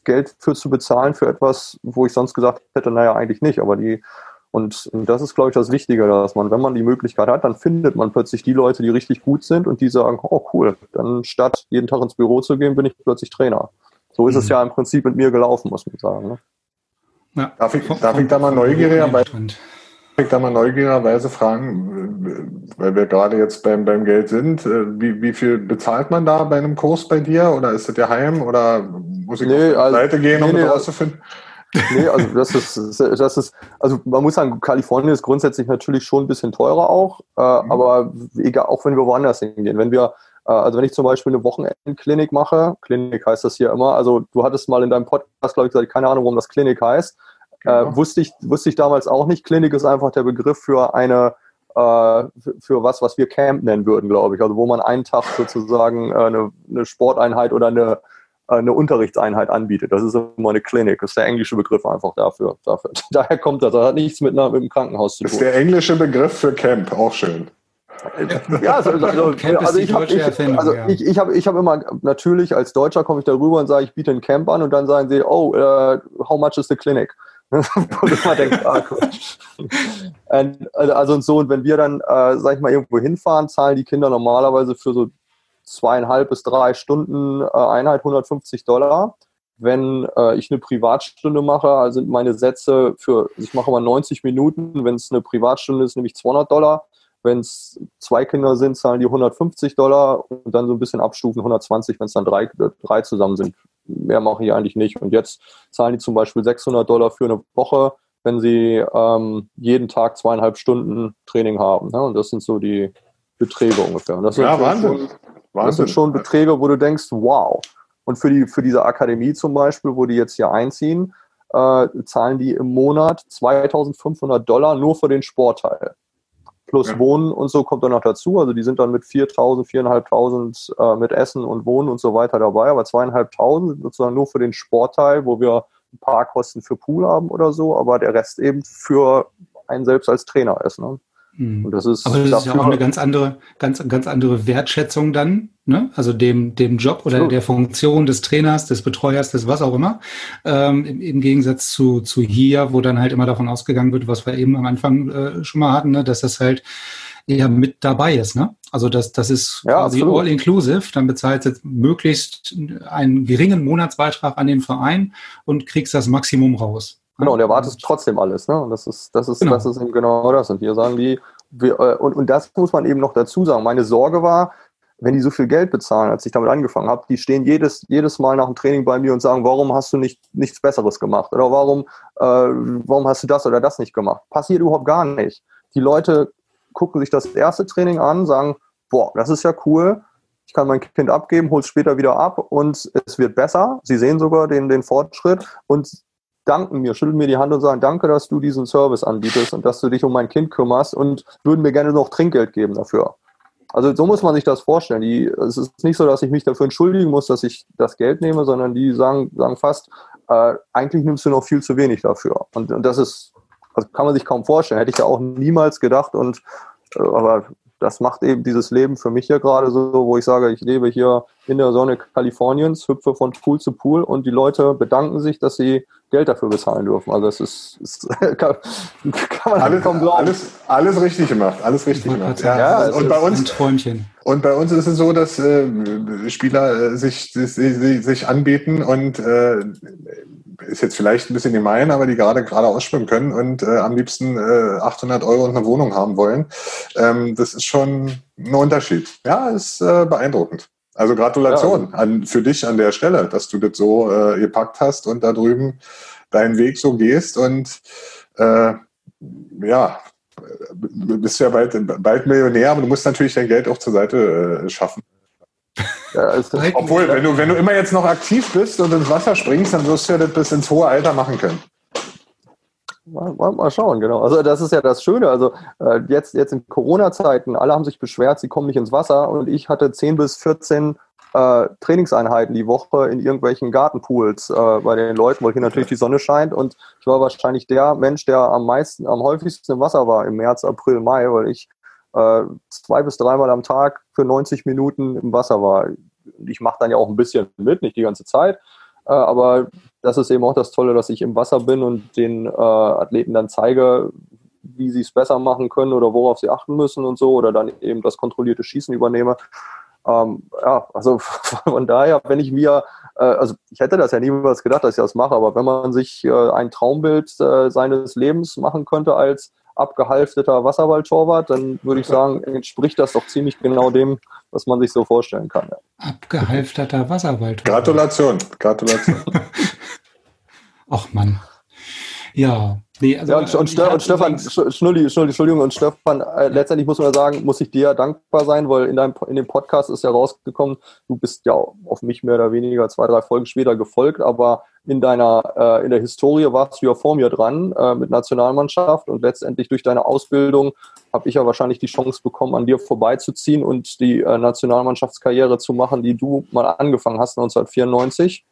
Speaker 2: Geld für zu bezahlen für etwas, wo ich sonst gesagt hätte, naja, eigentlich nicht. Aber die, und, und das ist, glaube ich, das Wichtige, dass man, wenn man die Möglichkeit hat, dann findet man plötzlich die Leute, die richtig gut sind und die sagen, oh cool, dann statt jeden Tag ins Büro zu gehen, bin ich plötzlich Trainer. So ist mhm. es ja im Prinzip mit mir gelaufen, muss man sagen. Ne?
Speaker 3: Ja. Darf, ich, darf ich da mal neugieriger bei, ich da mal neugierigerweise fragen, weil wir gerade jetzt beim, beim Geld sind, äh, wie, wie viel bezahlt man da bei einem Kurs bei dir? Oder ist das ja heim? Oder muss ich nee, auf die also, Seite gehen, um nee, das rauszufinden?
Speaker 2: Nee, also das ist, das ist, also man muss sagen, Kalifornien ist grundsätzlich natürlich schon ein bisschen teurer auch, äh, mhm. aber egal, auch wenn wir woanders hingehen. Wenn wir, äh, also wenn ich zum Beispiel eine Wochenendklinik mache, Klinik heißt das hier immer, also du hattest mal in deinem Podcast, glaube ich, gesagt, keine Ahnung, warum das Klinik heißt. Genau. Äh, wusste, ich, wusste ich damals auch nicht. Klinik ist einfach der Begriff für eine äh, für was, was wir Camp nennen würden, glaube ich. Also wo man einen Tag sozusagen äh, eine, eine Sporteinheit oder eine, äh, eine Unterrichtseinheit anbietet. Das ist immer eine Klinik. Das ist der englische Begriff einfach dafür. dafür. *laughs* Daher kommt das. Das hat nichts mit, einer, mit dem Krankenhaus zu tun.
Speaker 3: Das ist der englische Begriff für Camp, auch schön.
Speaker 2: Ja, also, also, *laughs* also, also ich habe ich, also ja. ich, ich hab, ich hab immer, natürlich als Deutscher komme ich darüber und sage, ich biete ein Camp an und dann sagen sie, oh, uh, how much is the clinic? Wo du mal denkst, ah, cool. Also, also und so, und wenn wir dann, äh, sag ich mal, irgendwo hinfahren, zahlen die Kinder normalerweise für so zweieinhalb bis drei Stunden äh, Einheit 150 Dollar. Wenn äh, ich eine Privatstunde mache, also sind meine Sätze für, ich mache mal 90 Minuten, wenn es eine Privatstunde ist, nämlich 200 Dollar. Wenn es zwei Kinder sind, zahlen die 150 Dollar und dann so ein bisschen abstufen 120, wenn es dann drei, drei zusammen sind. Mehr mache ich eigentlich nicht. Und jetzt zahlen die zum Beispiel 600 Dollar für eine Woche, wenn sie ähm, jeden Tag zweieinhalb Stunden Training haben. Ne? Und das sind so die Beträge ungefähr. Und das ja, sind Wahnsinn. Schon, Wahnsinn. Das sind schon Beträge, wo du denkst, wow. Und für, die, für diese Akademie zum Beispiel, wo die jetzt hier einziehen, äh, zahlen die im Monat 2500 Dollar nur für den Sportteil plus ja. Wohnen und so kommt dann noch dazu. Also die sind dann mit 4.000, 4.500 äh, mit Essen und Wohnen und so weiter dabei, aber 2.500 sozusagen nur für den Sportteil, wo wir ein paar Kosten für Pool haben oder so, aber der Rest eben für einen selbst als Trainer ist. Ne?
Speaker 1: Mhm. Und das ist, Aber das ist ja auch eine ganz andere, ganz, ganz andere Wertschätzung dann, ne? Also dem, dem Job oder so. der Funktion des Trainers, des Betreuers, des was auch immer. Ähm, im, im, Gegensatz zu, zu hier, wo dann halt immer davon ausgegangen wird, was wir eben am Anfang äh, schon mal hatten, ne? dass das halt eher mit dabei ist, ne? Also das, das ist ja, quasi all inclusive. Dann bezahlst du möglichst einen geringen Monatsbeitrag an den Verein und kriegst das Maximum raus.
Speaker 2: Genau, und erwartest trotzdem alles. Ne? Und das ist, das ist, genau. das ist eben genau das. Und wir sagen die, wir, äh, und, und das muss man eben noch dazu sagen. Meine Sorge war, wenn die so viel Geld bezahlen, als ich damit angefangen habe, die stehen jedes, jedes Mal nach dem Training bei mir und sagen, warum hast du nicht nichts Besseres gemacht? Oder warum, äh, warum hast du das oder das nicht gemacht? Passiert überhaupt gar nicht. Die Leute gucken sich das erste Training an, sagen, boah, das ist ja cool. Ich kann mein Kind abgeben, hole es später wieder ab und es wird besser. Sie sehen sogar den, den Fortschritt und danken mir, schütteln mir die Hand und sagen, danke, dass du diesen Service anbietest und dass du dich um mein Kind kümmerst und würden mir gerne noch Trinkgeld geben dafür. Also so muss man sich das vorstellen. Die, es ist nicht so, dass ich mich dafür entschuldigen muss, dass ich das Geld nehme, sondern die sagen, sagen fast, äh, eigentlich nimmst du noch viel zu wenig dafür. Und, und das ist, also kann man sich kaum vorstellen. Hätte ich ja auch niemals gedacht. Und äh, aber das macht eben dieses Leben für mich hier gerade so, wo ich sage, ich lebe hier in der Sonne Kaliforniens, hüpfe von Pool zu Pool und die Leute bedanken sich, dass sie Geld dafür bezahlen dürfen. Also das ist, ist *laughs*
Speaker 3: kann, kann, man alles, kaum glauben. Alles, alles richtig gemacht, alles richtig gemacht. Ja, ja und bei uns ein Träumchen. Und bei uns ist es so, dass äh, Spieler äh, sich, sich, sich anbieten und äh, ist jetzt vielleicht ein bisschen gemein, aber die gerade gerade ausschwimmen können und äh, am liebsten äh, 800 Euro und eine Wohnung haben wollen. Ähm, das ist schon ein Unterschied. Ja, ist äh, beeindruckend. Also Gratulation ja. an, für dich an der Stelle, dass du das so äh, gepackt hast und da drüben deinen Weg so gehst und äh, ja, du bist ja bald, bald Millionär, aber du musst natürlich dein Geld auch zur Seite äh, schaffen. Ja, Obwohl, wenn du, wenn du immer jetzt noch aktiv bist und ins Wasser springst, dann wirst du ja das bis ins hohe Alter machen können.
Speaker 2: Mal, mal, schauen, genau. Also das ist ja das Schöne. Also äh, jetzt, jetzt in Corona-Zeiten, alle haben sich beschwert, sie kommen nicht ins Wasser und ich hatte 10 bis 14 äh, Trainingseinheiten die Woche in irgendwelchen Gartenpools äh, bei den Leuten, weil hier natürlich die Sonne scheint und ich war wahrscheinlich der Mensch, der am meisten, am häufigsten im Wasser war im März, April, Mai, weil ich äh, zwei bis dreimal am Tag für 90 Minuten im Wasser war. Ich mache dann ja auch ein bisschen mit, nicht die ganze Zeit, äh, aber das ist eben auch das Tolle, dass ich im Wasser bin und den äh, Athleten dann zeige, wie sie es besser machen können oder worauf sie achten müssen und so oder dann eben das kontrollierte Schießen übernehme. Ähm, ja, also *laughs* von daher, wenn ich mir, äh, also ich hätte das ja niemals gedacht, dass ich das mache, aber wenn man sich äh, ein Traumbild äh, seines Lebens machen könnte als abgehalfteter Wasserballtorwart, dann würde ich sagen, entspricht das doch ziemlich genau dem, was man sich so vorstellen kann. Ja.
Speaker 1: Abgehalfterter Wasserballtorwart.
Speaker 3: Gratulation, Gratulation. *laughs*
Speaker 1: Ach Mann. Ja,
Speaker 2: nee, also ja, und, und, Ste und Stefan, Schnulli, Schnulli, Entschuldigung, und Stefan, äh, letztendlich muss man sagen, muss ich dir dankbar sein, weil in deinem in dem Podcast ist ja rausgekommen, du bist ja auf mich mehr oder weniger zwei, drei Folgen später gefolgt, aber in deiner, äh, in der Historie warst du ja vor mir dran äh, mit Nationalmannschaft und letztendlich durch deine Ausbildung habe ich ja wahrscheinlich die Chance bekommen, an dir vorbeizuziehen und die äh, Nationalmannschaftskarriere zu machen, die du mal angefangen hast 1994.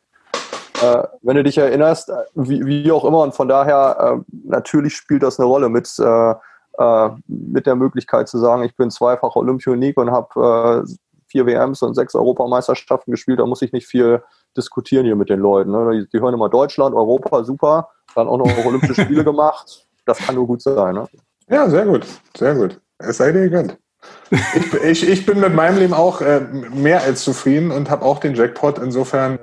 Speaker 2: Äh, wenn du dich erinnerst, wie, wie, auch immer, und von daher, äh, natürlich spielt das eine Rolle mit, äh, äh mit der Möglichkeit zu sagen, ich bin zweifach Olympionik und habe äh, vier WMs und sechs Europameisterschaften gespielt, da muss ich nicht viel diskutieren hier mit den Leuten. Ne? Die, die, hören immer Deutschland, Europa, super, dann auch noch *laughs* Olympische Spiele gemacht. Das kann nur gut sein. Ne?
Speaker 3: Ja, sehr gut, sehr gut. Es sei dir gegönnt. Ich, ich, ich, bin mit meinem Leben auch äh, mehr als zufrieden und habe auch den Jackpot. Insofern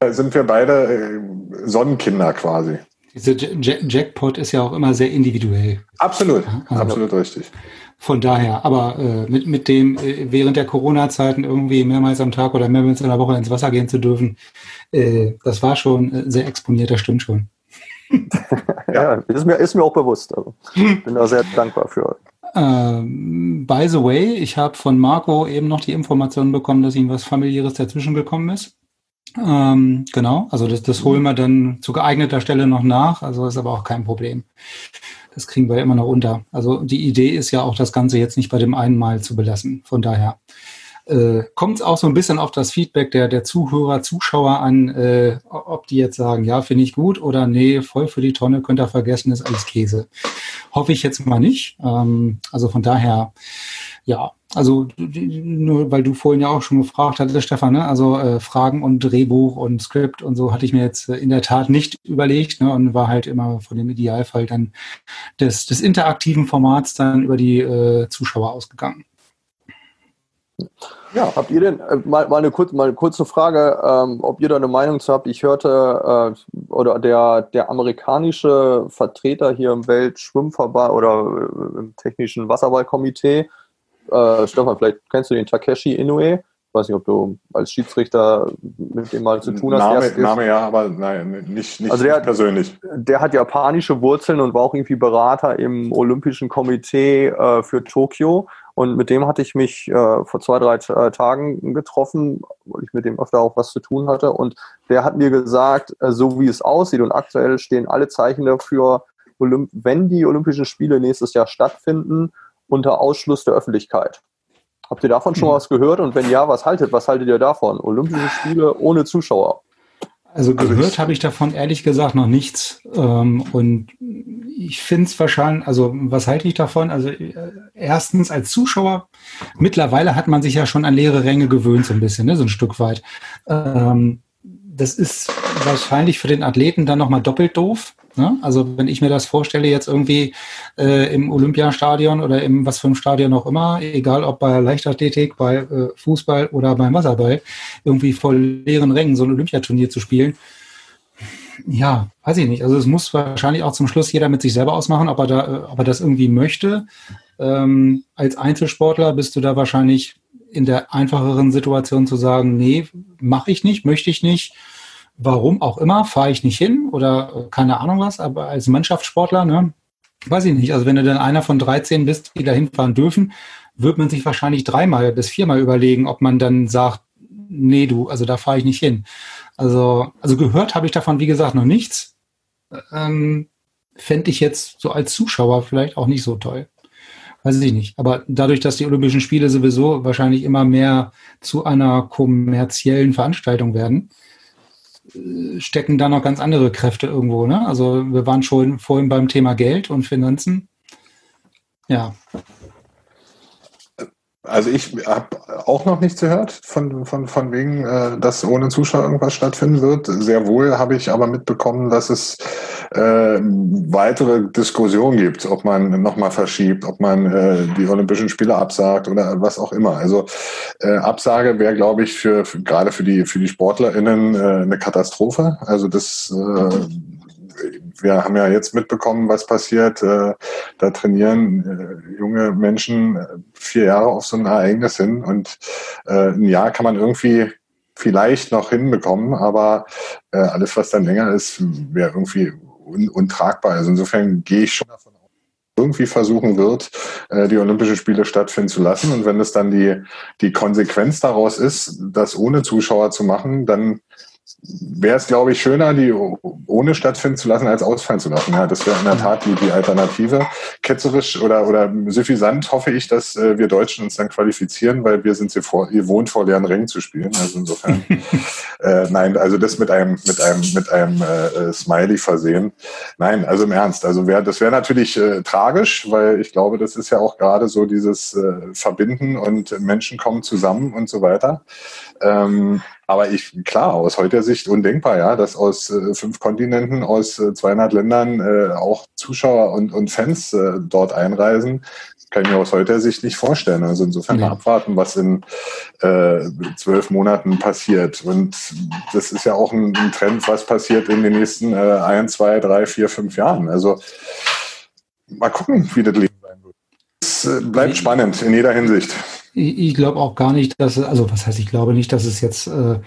Speaker 3: äh, sind wir beide äh, Sonnenkinder quasi.
Speaker 1: Diese Jackpot ist ja auch immer sehr individuell.
Speaker 3: Absolut, also, absolut richtig.
Speaker 1: Von daher, aber äh, mit, mit dem äh, während der Corona-Zeiten irgendwie mehrmals am Tag oder mehrmals in der Woche ins Wasser gehen zu dürfen, äh, das war schon äh, sehr exponiert, das stimmt schon. *laughs*
Speaker 2: ja, ist mir, ist mir auch bewusst. Also, bin da sehr dankbar für.
Speaker 1: Ähm, by the way, ich habe von Marco eben noch die Information bekommen, dass ihm was familiäres dazwischen gekommen ist. Ähm, genau, also das, das holen wir dann zu geeigneter Stelle noch nach, also ist aber auch kein Problem. Das kriegen wir immer noch unter. Also die Idee ist ja auch, das Ganze jetzt nicht bei dem einen Mal zu belassen. Von daher äh, kommt es auch so ein bisschen auf das Feedback der, der Zuhörer, Zuschauer an, äh, ob die jetzt sagen, ja, finde ich gut oder nee, voll für die Tonne, könnt ihr vergessen, ist alles Käse. Hoffe ich jetzt mal nicht. Ähm, also von daher, ja, also nur weil du vorhin ja auch schon gefragt hattest, Stefan, ne? also äh, Fragen und Drehbuch und Skript und so hatte ich mir jetzt äh, in der Tat nicht überlegt ne? und war halt immer von dem Idealfall dann des, des interaktiven Formats dann über die äh, Zuschauer ausgegangen.
Speaker 2: Ja, habt ihr denn, äh, mal, mal, eine, kurz, mal eine kurze Frage, ähm, ob ihr da eine Meinung zu habt? Ich hörte, äh, oder der, der amerikanische Vertreter hier im Weltschwimmverband oder äh, im Technischen Wasserballkomitee äh, Stefan, vielleicht kennst du den Takeshi Inoue. Ich weiß nicht, ob du als Schiedsrichter mit dem mal zu tun hast.
Speaker 3: Name, Name ja, aber nein, nicht, nicht
Speaker 2: also der,
Speaker 3: persönlich.
Speaker 2: Der hat japanische Wurzeln und war auch irgendwie Berater im Olympischen Komitee äh, für Tokio. Und mit dem hatte ich mich äh, vor zwei, drei äh, Tagen getroffen, weil ich mit dem öfter auch was zu tun hatte. Und der hat mir gesagt, äh, so wie es aussieht und aktuell stehen alle Zeichen dafür, Olymp wenn die Olympischen Spiele nächstes Jahr stattfinden, unter Ausschluss der Öffentlichkeit. Habt ihr davon schon mal was gehört? Und wenn ja, was haltet? Was haltet ihr davon? Olympische Spiele ohne Zuschauer.
Speaker 1: Also gehört habe ich davon ehrlich gesagt noch nichts. Ähm, und ich finde es wahrscheinlich, also was halte ich davon? Also äh, erstens als Zuschauer, mittlerweile hat man sich ja schon an leere Ränge gewöhnt, so ein bisschen, ne, so ein Stück weit. Ähm, das ist wahrscheinlich für den Athleten dann nochmal doppelt doof, Ne? Also wenn ich mir das vorstelle, jetzt irgendwie äh, im Olympiastadion oder im was für einem Stadion auch immer, egal ob bei Leichtathletik, bei äh, Fußball oder beim Wasserball, irgendwie vor leeren Rängen so ein Olympiaturnier zu spielen, ja, weiß ich nicht. Also es muss wahrscheinlich auch zum Schluss jeder mit sich selber ausmachen, ob er da, ob er das irgendwie möchte. Ähm, als Einzelsportler bist du da wahrscheinlich in der einfacheren Situation zu sagen, nee, mache ich nicht, möchte ich nicht. Warum auch immer, fahre ich nicht hin oder äh, keine Ahnung was, aber als Mannschaftssportler, ne, weiß ich nicht. Also wenn du dann einer von 13 bist, die da hinfahren dürfen, wird man sich wahrscheinlich dreimal bis viermal überlegen, ob man dann sagt, nee, du, also da fahre ich nicht hin. Also, also gehört habe ich davon, wie gesagt, noch nichts. Ähm, Fände ich jetzt so als Zuschauer vielleicht auch nicht so toll. Weiß ich nicht. Aber dadurch, dass die Olympischen Spiele sowieso wahrscheinlich immer mehr zu einer kommerziellen Veranstaltung werden, stecken da noch ganz andere Kräfte irgendwo. Ne? Also wir waren schon vorhin beim Thema Geld und Finanzen. Ja,
Speaker 3: also ich habe auch noch nichts gehört von, von, von wegen, äh, dass ohne Zuschauer irgendwas stattfinden wird. Sehr wohl habe ich aber mitbekommen, dass es äh, weitere Diskussionen gibt, ob man nochmal verschiebt, ob man äh, die Olympischen Spiele absagt oder was auch immer. Also äh, Absage wäre, glaube ich, für, für gerade für die für die SportlerInnen äh, eine Katastrophe. Also das äh, wir haben ja jetzt mitbekommen, was passiert. Äh, da trainieren äh, junge Menschen äh, vier Jahre auf so ein Ereignis hin und ein Jahr kann man irgendwie vielleicht noch hinbekommen, aber alles, was dann länger ist, wäre irgendwie un untragbar. Also insofern gehe ich schon davon aus, irgendwie versuchen wird, die Olympischen Spiele stattfinden zu lassen. Und wenn es dann die, die Konsequenz daraus ist, das ohne Zuschauer zu machen, dann wäre es, glaube ich, schöner, die ohne stattfinden zu lassen, als ausfallen zu lassen. Ja, das wäre in der Tat die, die Alternative. Ketzerisch oder, oder suffisant hoffe ich, dass äh, wir Deutschen uns dann qualifizieren, weil wir sind sie vor, ihr wohnt vor leeren Rängen zu spielen. Also insofern, *laughs* äh, nein, also das mit einem, mit einem, mit einem äh, Smiley versehen. Nein, also im Ernst. Also wäre, das wäre natürlich äh, tragisch, weil ich glaube, das ist ja auch gerade so dieses äh, Verbinden und Menschen kommen zusammen und so weiter. Ähm, aber ich, klar, aus heutiger Sicht undenkbar, ja, dass aus äh, fünf Kontinenten, aus äh, 200 Ländern äh, auch Zuschauer und, und Fans äh, dort einreisen. Kann ich mir aus heutiger Sicht nicht vorstellen. Also insofern ja. abwarten, was in äh, zwölf Monaten passiert. Und das ist ja auch ein, ein Trend, was passiert in den nächsten äh, ein, zwei, drei, vier, fünf Jahren. Also mal gucken, wie das Leben sein wird. Es bleibt spannend in jeder Hinsicht
Speaker 1: ich, ich glaube auch gar nicht, dass es, also was heißt, ich glaube nicht, dass es jetzt äh,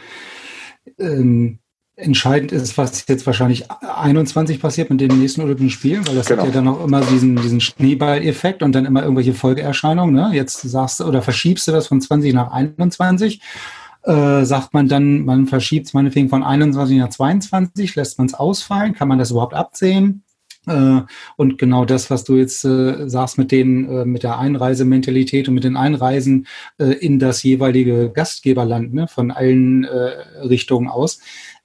Speaker 1: ähm, entscheidend ist, was jetzt wahrscheinlich 21 passiert mit den nächsten Olympischen Spielen, weil das genau. hat ja dann auch immer diesen, diesen Schneeball-Effekt und dann immer irgendwelche Folgeerscheinungen. Ne? Jetzt sagst du oder verschiebst du das von 20 nach 21. Äh, sagt man dann, man verschiebt es meinetwegen von 21 nach 22, lässt man es ausfallen, kann man das überhaupt absehen? Äh, und genau das, was du jetzt äh, sagst mit den, äh, mit der Einreisementalität und mit den Einreisen äh, in das jeweilige Gastgeberland, ne, von allen Richtungen aus.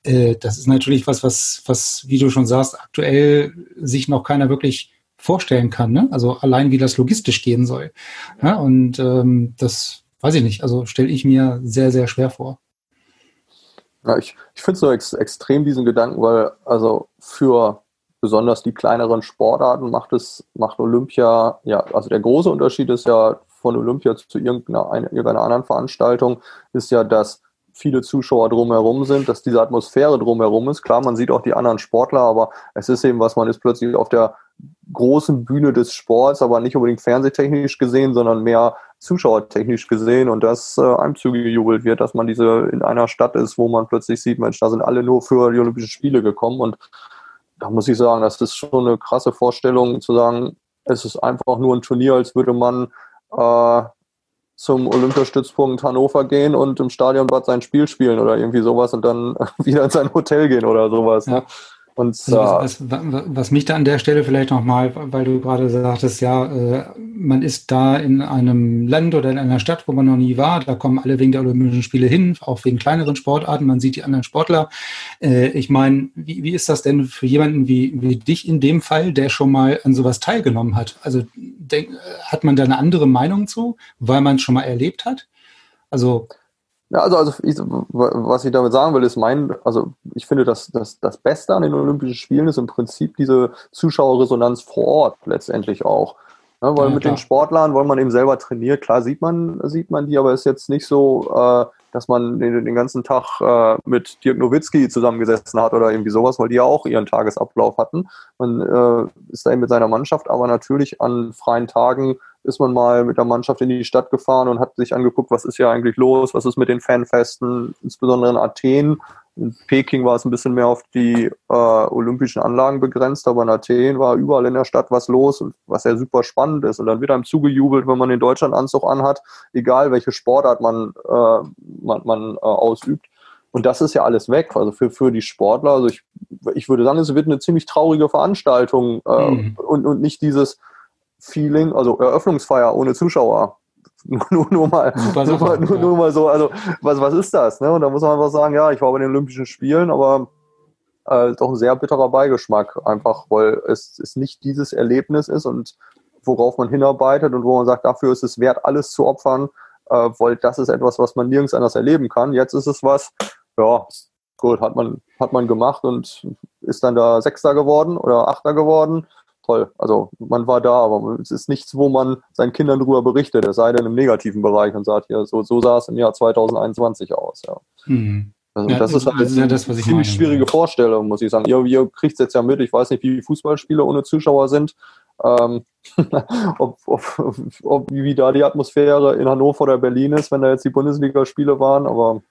Speaker 1: Das ist natürlich was, was, was, wie du schon sagst, aktuell sich noch keiner wirklich vorstellen kann. Ne? Also allein wie das logistisch gehen soll. Ja, und ähm, das weiß ich nicht. Also stelle ich mir sehr, sehr schwer vor.
Speaker 2: Ja, ich ich finde es so ex extrem diesen Gedanken, weil also für besonders die kleineren Sportarten macht es, macht Olympia, ja, also der große Unterschied ist ja von Olympia zu irgendeiner, irgendeiner anderen Veranstaltung, ist ja, dass viele Zuschauer drumherum sind, dass diese Atmosphäre drumherum ist. Klar, man sieht auch die anderen Sportler, aber es ist eben was, man ist plötzlich auf der großen Bühne des Sports, aber nicht unbedingt fernsehtechnisch gesehen, sondern mehr zuschauertechnisch gesehen und dass äh, einem zugejubelt wird, dass man diese in einer Stadt ist, wo man plötzlich sieht, Mensch, da sind alle nur für die Olympischen Spiele gekommen und da muss ich sagen, das ist schon eine krasse Vorstellung zu sagen, es ist einfach nur ein Turnier, als würde man äh, zum Olympiastützpunkt Hannover gehen und im Stadionbad sein Spiel spielen oder irgendwie sowas und dann *laughs* wieder in sein Hotel gehen oder sowas. Ja.
Speaker 1: Und also was, was, was, mich da an der Stelle vielleicht nochmal, weil du gerade sagtest, ja, äh, man ist da in einem Land oder in einer Stadt, wo man noch nie war, da kommen alle wegen der Olympischen Spiele hin, auch wegen kleineren Sportarten, man sieht die anderen Sportler. Äh, ich meine, wie, wie ist das denn für jemanden wie, wie dich in dem Fall, der schon mal an sowas teilgenommen hat? Also denk, hat man da eine andere Meinung zu, weil man es schon mal erlebt hat? Also
Speaker 2: ja, also, also ich, was ich damit sagen will, ist mein, also ich finde, dass, dass das Beste an den Olympischen Spielen ist im Prinzip diese Zuschauerresonanz vor Ort letztendlich auch. Ja, weil ja, mit klar. den Sportlern, weil man eben selber trainiert, klar sieht man, sieht man die, aber ist jetzt nicht so, äh, dass man den, den ganzen Tag äh, mit Dirk Nowitzki zusammengesessen hat oder irgendwie sowas, weil die ja auch ihren Tagesablauf hatten. Man äh, ist da eben mit seiner Mannschaft, aber natürlich an freien Tagen ist man mal mit der Mannschaft in die Stadt gefahren und hat sich angeguckt, was ist hier eigentlich los, was ist mit den Fanfesten, insbesondere in Athen in Peking war es ein bisschen mehr auf die äh, olympischen Anlagen begrenzt, aber in Athen war überall in der Stadt was los, was ja super spannend ist. Und dann wird einem zugejubelt, wenn man den Deutschlandanzug anhat, egal welche Sportart man, äh, man, man äh, ausübt. Und das ist ja alles weg. Also für, für die Sportler, also ich, ich würde sagen, es wird eine ziemlich traurige Veranstaltung äh, mhm. und, und nicht dieses Feeling, also Eröffnungsfeier ohne Zuschauer. *laughs* nur, nur, mal, nur, mal, nur, nur, mal so, also was, was ist das? Ne? Und da muss man einfach sagen, ja, ich war bei den Olympischen Spielen, aber äh, doch ein sehr bitterer Beigeschmack, einfach weil es, es nicht dieses Erlebnis ist und worauf man hinarbeitet und wo man sagt, dafür ist es wert, alles zu opfern, äh, weil das ist etwas, was man nirgends anders erleben kann. Jetzt ist es was, ja, gut, hat man, hat man gemacht und ist dann da Sechster geworden oder Achter geworden toll. Also man war da, aber es ist nichts, wo man seinen Kindern darüber berichtet, es sei denn im negativen Bereich und sagt, ja, so, so sah es im Jahr 2021 aus. Ja. Mhm. Also, ja, das ist halt das ist ja das, was ich ziemlich meine. schwierige Vorstellung, muss ich sagen. Ihr, ihr kriegt es jetzt ja mit, ich weiß nicht, wie Fußballspiele ohne Zuschauer sind. Ähm, *laughs* ob, ob, ob, wie da die Atmosphäre in Hannover oder Berlin ist, wenn da jetzt die Bundesligaspiele waren, aber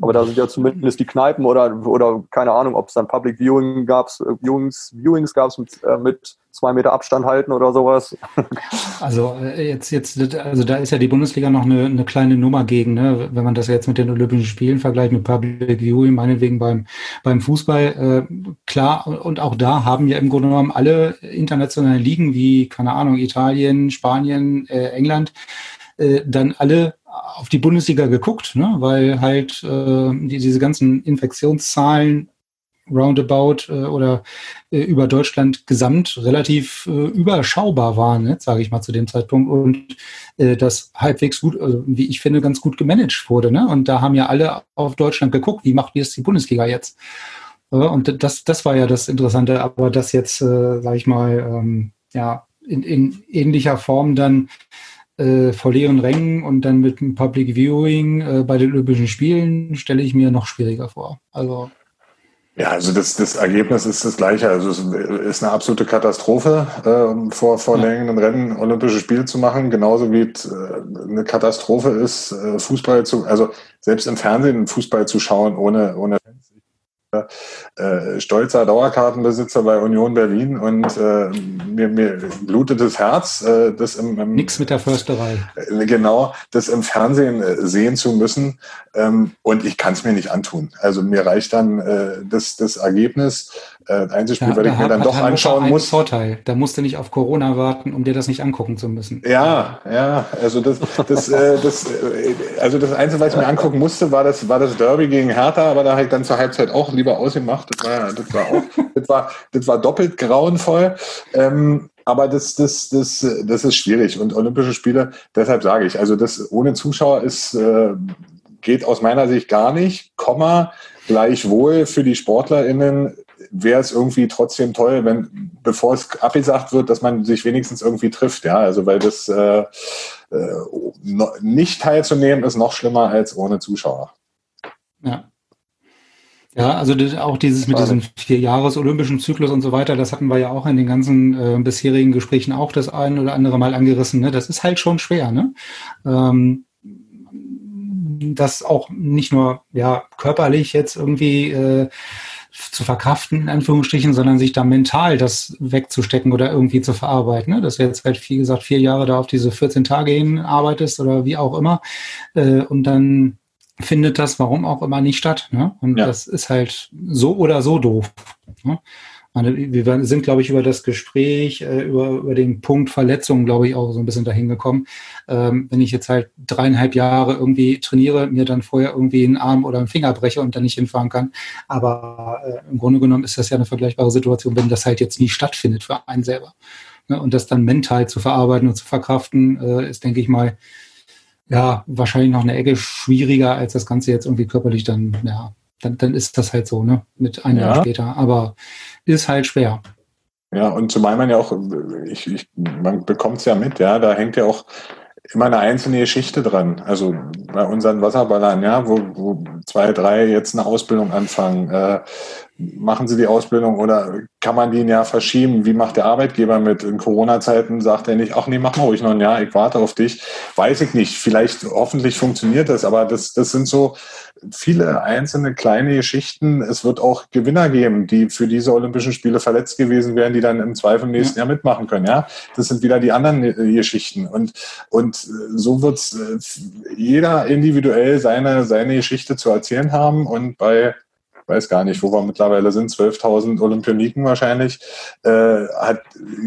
Speaker 2: aber da sind ja zumindest die Kneipen oder, oder keine Ahnung, ob es dann Public Viewing gab, Viewings, Viewings gab es mit, äh, mit zwei Meter Abstand halten oder sowas. *laughs*
Speaker 1: Also äh, jetzt, jetzt, also da ist ja die Bundesliga noch eine, eine kleine Nummer gegen, ne? wenn man das jetzt mit den Olympischen Spielen vergleicht, mit Public Viewing, meinetwegen beim, beim Fußball, äh, klar, und auch da haben ja im Grunde genommen alle internationalen Ligen wie, keine Ahnung, Italien, Spanien, äh, England, äh, dann alle auf die Bundesliga geguckt, ne? weil halt äh, die, diese ganzen Infektionszahlen roundabout äh, oder äh, über Deutschland gesamt relativ äh, überschaubar waren, ne, sage ich mal zu dem Zeitpunkt und äh, das halbwegs gut, also, wie ich finde, ganz gut gemanagt wurde. Ne? Und da haben ja alle auf Deutschland geguckt, wie macht wie es die Bundesliga jetzt? Äh, und das, das war ja das Interessante, aber das jetzt, äh, sage ich mal, ähm, ja, in, in ähnlicher Form dann äh, vor leeren Rängen und dann mit einem Public Viewing äh, bei den Olympischen Spielen stelle ich mir noch schwieriger vor. Also
Speaker 3: ja, also das, das Ergebnis ist das gleiche. Also es ist eine absolute Katastrophe, äh, vor, vor ja. längeren Rennen Olympische Spiele zu machen, genauso wie es äh, eine Katastrophe ist, äh, Fußball zu, also selbst im Fernsehen Fußball zu schauen ohne, ohne äh, stolzer Dauerkartenbesitzer bei Union Berlin und äh, mir, mir blutet das Herz, äh, das im, im
Speaker 1: Nix mit der Försterei.
Speaker 3: Äh, genau, das im Fernsehen äh, sehen zu müssen. Ähm, und ich kann es mir nicht antun. Also mir reicht dann äh, das, das Ergebnis äh, Einzelspiel, weil ich mir dann doch anschauen muss.
Speaker 1: Vorteil. Da musst du nicht auf Corona warten, um dir das nicht angucken zu müssen.
Speaker 3: Ja, ja. Also das, das, äh, das, äh, also das Einzige, was ich mir angucken musste, war das, war das Derby gegen Hertha, aber da habe ich dann zur Halbzeit auch lieber ausgemacht. Das war, das war auch, das war, das war doppelt grauenvoll. Ähm, aber das, das, das, das ist schwierig. Und Olympische Spiele, deshalb sage ich, also das ohne Zuschauer ist, äh, geht aus meiner Sicht gar nicht, Komma, gleichwohl für die SportlerInnen wäre es irgendwie trotzdem toll, wenn, bevor es abgesagt wird, dass man sich wenigstens irgendwie trifft, ja. Also weil das äh, äh, nicht teilzunehmen ist noch schlimmer als ohne Zuschauer.
Speaker 1: Ja. Ja, also auch dieses mit diesem vier Jahres olympischen Zyklus und so weiter, das hatten wir ja auch in den ganzen äh, bisherigen Gesprächen auch das ein oder andere Mal angerissen. Ne? Das ist halt schon schwer, ne? Ähm, das auch nicht nur ja körperlich jetzt irgendwie äh, zu verkraften, in Anführungsstrichen, sondern sich da mental das wegzustecken oder irgendwie zu verarbeiten. Ne? Dass du jetzt halt, wie gesagt, vier Jahre da auf diese 14 Tage hin arbeitest oder wie auch immer. Äh, und dann findet das, warum auch immer, nicht statt. Ne? Und ja. das ist halt so oder so doof. Ne? Wir sind, glaube ich, über das Gespräch, äh, über, über den Punkt Verletzungen, glaube ich, auch so ein bisschen dahin gekommen. Ähm, wenn ich jetzt halt dreieinhalb Jahre irgendwie trainiere, mir dann vorher irgendwie einen Arm oder einen Finger breche und dann nicht hinfahren kann. Aber äh, im Grunde genommen ist das ja eine vergleichbare Situation, wenn das halt jetzt nie stattfindet für einen selber. Ne? Und das dann mental zu verarbeiten und zu verkraften, äh, ist, denke ich mal, ja, wahrscheinlich noch eine Ecke schwieriger, als das Ganze jetzt irgendwie körperlich dann, ja, dann, dann ist das halt so, ne? Mit einem ja. Jahr später. Aber ist halt schwer.
Speaker 3: Ja, und zumal man ja auch, ich, ich, man bekommt es ja mit, ja, da hängt ja auch immer eine einzelne Geschichte dran. Also bei unseren Wasserballern, ja, wo, wo zwei, drei jetzt eine Ausbildung anfangen, äh, machen sie die Ausbildung oder kann man die ein Jahr verschieben? Wie macht der Arbeitgeber mit? In Corona-Zeiten sagt er nicht, ach nee, mach mal ruhig noch ein Jahr, ich warte auf dich. Weiß ich nicht. Vielleicht, hoffentlich funktioniert das, aber das, das sind so viele einzelne kleine Geschichten. Es wird auch Gewinner geben, die für diese Olympischen Spiele verletzt gewesen wären, die dann im Zweifel im nächsten ja. Jahr mitmachen können. Ja, das sind wieder die anderen äh, Geschichten. Und, und so wird äh, jeder individuell seine, seine Geschichte zu erzählen haben. Und bei weiß gar nicht, wo wir mittlerweile sind, 12.000 Olympioniken wahrscheinlich, äh,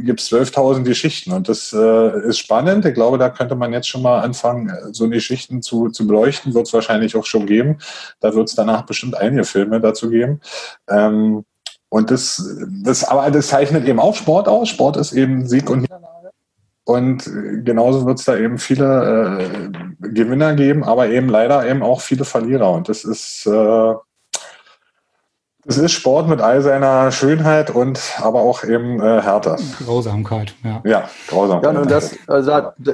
Speaker 3: gibt es 12.000 Geschichten. Und das äh, ist spannend. Ich glaube, da könnte man jetzt schon mal anfangen, so eine Geschichten zu, zu beleuchten. Wird es wahrscheinlich auch schon geben. Da wird es danach bestimmt einige Filme dazu geben. Ähm, und das, das, aber das zeichnet eben auch Sport aus. Sport ist eben Sieg und Niederlage. Und genauso wird es da eben viele äh, Gewinner geben, aber eben leider eben auch viele Verlierer. Und das ist, äh, es ist Sport mit all seiner Schönheit und aber auch eben äh, Härte.
Speaker 1: Grausamkeit, ja.
Speaker 2: Ja, Grausamkeit. Ja, und das, also,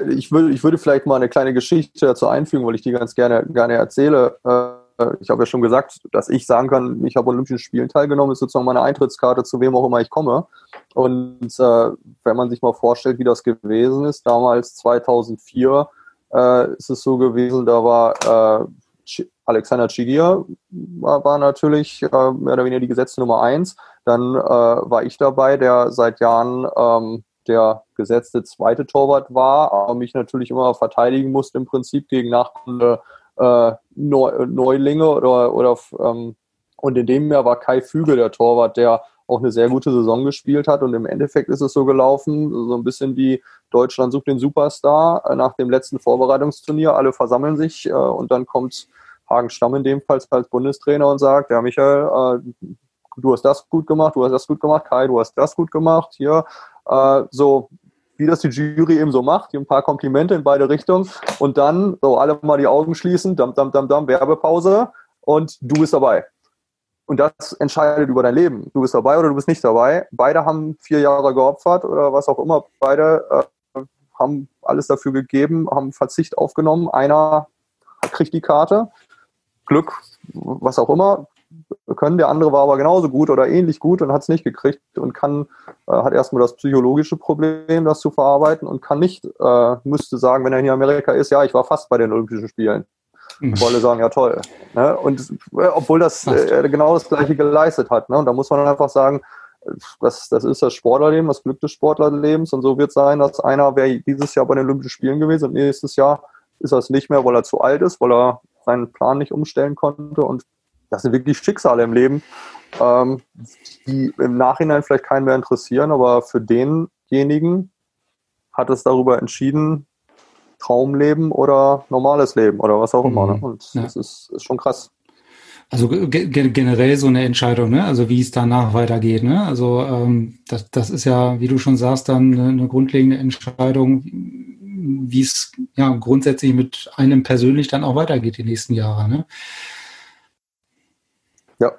Speaker 2: ich, würde, ich würde vielleicht mal eine kleine Geschichte dazu einfügen, weil ich die ganz gerne, gerne erzähle. Äh, ich habe ja schon gesagt, dass ich sagen kann, ich habe an Olympischen Spielen teilgenommen, ist sozusagen meine Eintrittskarte, zu wem auch immer ich komme. Und äh, wenn man sich mal vorstellt, wie das gewesen ist, damals 2004 äh, ist es so gewesen, da war äh, Alexander Chigia war, war natürlich äh, mehr oder weniger die gesetzte Nummer eins. Dann äh, war ich dabei, der seit Jahren ähm, der gesetzte zweite Torwart war, aber mich natürlich immer verteidigen musste im Prinzip gegen nachkommende äh, Neulinge oder, oder ähm, und in dem Jahr war Kai Füge der Torwart, der auch eine sehr gute Saison gespielt hat. Und im Endeffekt ist es so gelaufen, so ein bisschen wie Deutschland sucht den Superstar äh, nach dem letzten Vorbereitungsturnier. Alle versammeln sich äh, und dann kommt Hagen Stamm in dem Fall als Bundestrainer und sagt, ja Michael, äh, du hast das gut gemacht, du hast das gut gemacht, Kai, du hast das gut gemacht, hier, äh, so wie das die Jury eben so macht, hier ein paar Komplimente in beide Richtungen und dann so alle mal die Augen schließen, dam, dam, dam, dam, Werbepause und du bist dabei. Und das entscheidet über dein Leben. Du bist dabei oder du bist nicht dabei. Beide haben vier Jahre geopfert oder was auch immer. Beide äh, haben alles dafür gegeben, haben Verzicht aufgenommen. Einer kriegt die Karte, Glück, was auch immer, können. Der andere war aber genauso gut oder ähnlich gut und hat es nicht gekriegt und kann, äh, hat erstmal das psychologische Problem, das zu verarbeiten und kann nicht, äh, müsste sagen, wenn er in Amerika ist, ja, ich war fast bei den Olympischen Spielen. Mhm. Alle sagen, ja toll. Ne? Und äh, obwohl das äh, genau das gleiche geleistet hat. Ne? Und da muss man einfach sagen, das, das ist das Sportlerleben, das Glück des Sportlerlebens. Und so wird es sein, dass einer wäre dieses Jahr bei den Olympischen Spielen gewesen und nächstes Jahr ist er es nicht mehr, weil er zu alt ist, weil er seinen Plan nicht umstellen konnte. Und das sind wirklich Schicksale im Leben, ähm, die im Nachhinein vielleicht keinen mehr interessieren, aber für denjenigen hat es darüber entschieden, Traumleben oder normales Leben oder was auch immer. Ne? Mhm. Und ja. das ist, ist schon krass.
Speaker 1: Also generell so eine Entscheidung, ne? Also wie es danach weitergeht, ne? Also ähm, das, das ist ja, wie du schon sagst, dann eine, eine grundlegende Entscheidung, wie es ja grundsätzlich mit einem persönlich dann auch weitergeht die nächsten Jahre. Ne?
Speaker 2: Ja.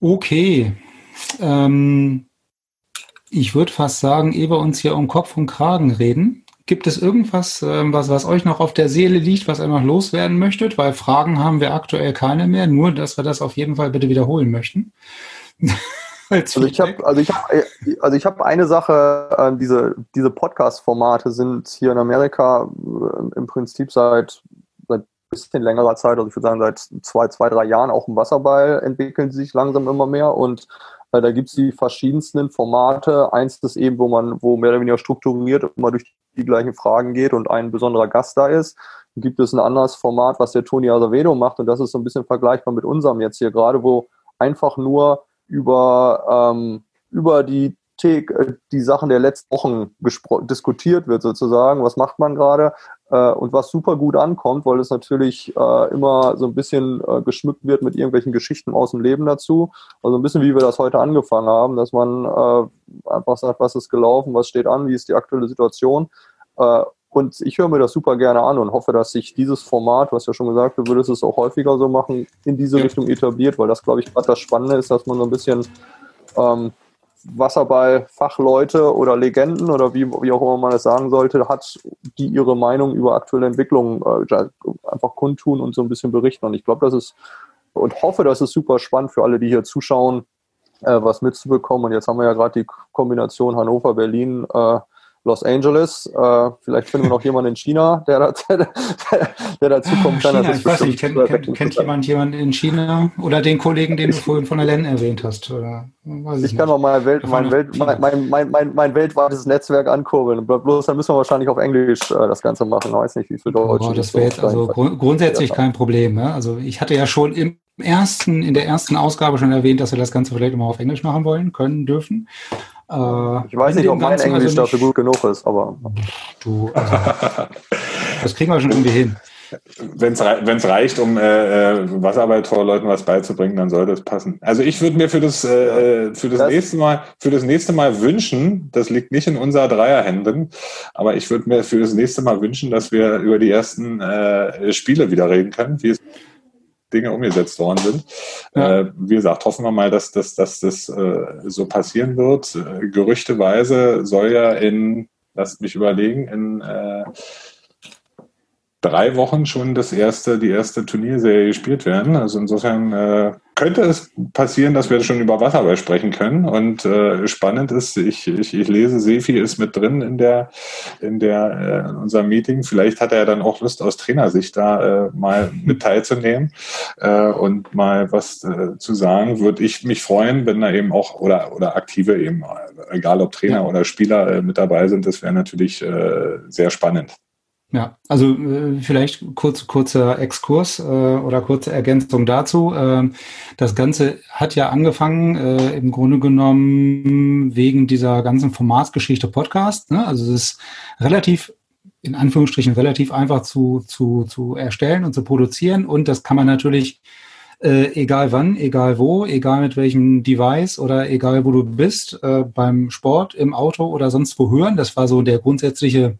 Speaker 1: Okay. Ähm, ich würde fast sagen, ehe wir uns hier um Kopf und Kragen reden, gibt es irgendwas, ähm, was, was euch noch auf der Seele liegt, was ihr noch loswerden möchtet? Weil Fragen haben wir aktuell keine mehr, nur dass wir das auf jeden Fall bitte wiederholen möchten. *laughs*
Speaker 2: Also ich habe also ich hab, also ich hab eine Sache, äh, diese, diese Podcast-Formate sind hier in Amerika äh, im Prinzip seit, seit ein bisschen längerer Zeit, also ich würde sagen seit zwei, zwei, drei Jahren auch im Wasserball entwickeln sie sich langsam immer mehr und äh, da gibt es die verschiedensten Formate. Eins ist eben, wo man, wo mehr oder weniger strukturiert immer durch die gleichen Fragen geht und ein besonderer Gast da ist. Dann gibt es ein anderes Format, was der Toni Azevedo macht und das ist so ein bisschen vergleichbar mit unserem jetzt hier gerade, wo einfach nur über, ähm, über die, äh, die Sachen der letzten Wochen diskutiert wird sozusagen. Was macht man gerade? Äh, und was super gut ankommt, weil es natürlich äh, immer so ein bisschen äh, geschmückt wird mit irgendwelchen Geschichten aus dem Leben dazu. Also ein bisschen wie wir das heute angefangen haben, dass man äh, einfach sagt, was ist gelaufen, was steht an, wie ist die aktuelle Situation. Und ich höre mir das super gerne an und hoffe, dass sich dieses Format, was ja schon gesagt, du würdest es auch häufiger so machen, in diese ja. Richtung etabliert, weil das, glaube ich, gerade das Spannende ist, dass man so ein bisschen ähm, Wasserball-Fachleute oder Legenden oder wie, wie auch immer man es sagen sollte, hat, die ihre Meinung über aktuelle Entwicklungen äh, einfach kundtun und so ein bisschen berichten. Und ich glaube, das ist und hoffe, das ist super spannend für alle, die hier zuschauen, äh, was mitzubekommen. Und jetzt haben wir ja gerade die Kombination Hannover-Berlin. Äh, Los Angeles. Äh, vielleicht finden wir noch jemanden in China, der, da, *laughs* der, der dazu kommen kann.
Speaker 1: China, ich weiß nicht, kennt, kennt, kennt jemand jemanden in China oder den Kollegen, den du vorhin von der LEN erwähnt hast? Oder,
Speaker 2: ich, ich kann noch mal Welt, mein, Welt, mein, mein, mein, mein, weltweites Netzwerk ankurbeln. Bloß dann müssen wir wahrscheinlich auf Englisch äh, das Ganze machen. Ich weiß nicht, wie viel Deutsch.
Speaker 1: Oh, das wäre jetzt also grund grundsätzlich kein Problem. Ne? Also ich hatte ja schon im ersten, in der ersten Ausgabe schon erwähnt, dass wir das Ganze vielleicht immer auf Englisch machen wollen, können, dürfen.
Speaker 2: Äh, ich weiß nicht, ob mein Englisch also dafür gut genug ist, aber.
Speaker 1: Du, also, *laughs* das kriegen wir schon irgendwie hin.
Speaker 3: Wenn es reicht, um äh, äh Wasserarbeit-Leuten was beizubringen, dann sollte es passen. Also ich würde mir für das, äh, für das, das, nächste Mal, für das nächste Mal wünschen, das liegt nicht in unserer Dreierhänden, aber ich würde mir für das nächste Mal wünschen, dass wir über die ersten äh, Spiele wieder reden können, wie es Dinge umgesetzt worden sind. Ja. Äh, wie gesagt, hoffen wir mal, dass, dass, dass das äh, so passieren wird. Äh, gerüchteweise soll ja in, lasst mich überlegen, in äh, drei Wochen schon das erste, die erste Turnierserie gespielt werden. Also insofern äh, könnte es passieren, dass wir schon über Wasserball sprechen können. Und äh, spannend ist, ich, ich, ich lese, Sefi ist mit drin in der in der äh, in unserem Meeting. Vielleicht hat er ja dann auch Lust aus Trainersicht da äh, mal mit teilzunehmen äh, und mal was äh, zu sagen. Würde ich mich freuen, wenn da eben auch oder oder aktive eben, egal ob Trainer ja. oder Spieler äh, mit dabei sind. Das wäre natürlich äh, sehr spannend.
Speaker 1: Ja, also äh, vielleicht kurz, kurzer Exkurs äh, oder kurze Ergänzung dazu. Ähm, das Ganze hat ja angefangen äh, im Grunde genommen wegen dieser ganzen Formatsgeschichte Podcast. Ne? Also es ist relativ in Anführungsstrichen relativ einfach zu, zu, zu erstellen und zu produzieren und das kann man natürlich äh, egal wann, egal wo, egal mit welchem Device oder egal wo du bist, äh, beim Sport, im Auto oder sonst wo hören. Das war so der grundsätzliche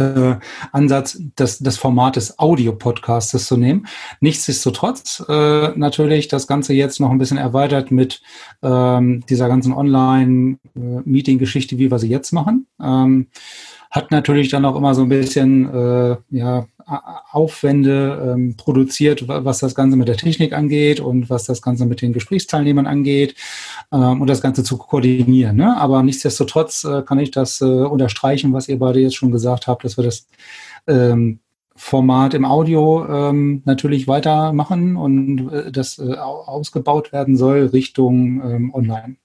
Speaker 1: äh, Ansatz des, des Formates Audio-Podcastes zu nehmen. Nichtsdestotrotz äh, natürlich das Ganze jetzt noch ein bisschen erweitert mit ähm, dieser ganzen Online-Meeting-Geschichte, wie wir sie jetzt machen. Ähm, hat natürlich dann auch immer so ein bisschen äh, ja, Aufwände ähm, produziert, was das Ganze mit der Technik angeht und was das Ganze mit den Gesprächsteilnehmern angeht ähm, und das Ganze zu koordinieren. Ne? Aber nichtsdestotrotz äh, kann ich das äh, unterstreichen, was ihr beide jetzt schon gesagt habt, dass wir das ähm, Format im Audio ähm, natürlich weitermachen und äh, das äh, ausgebaut werden soll Richtung ähm, Online.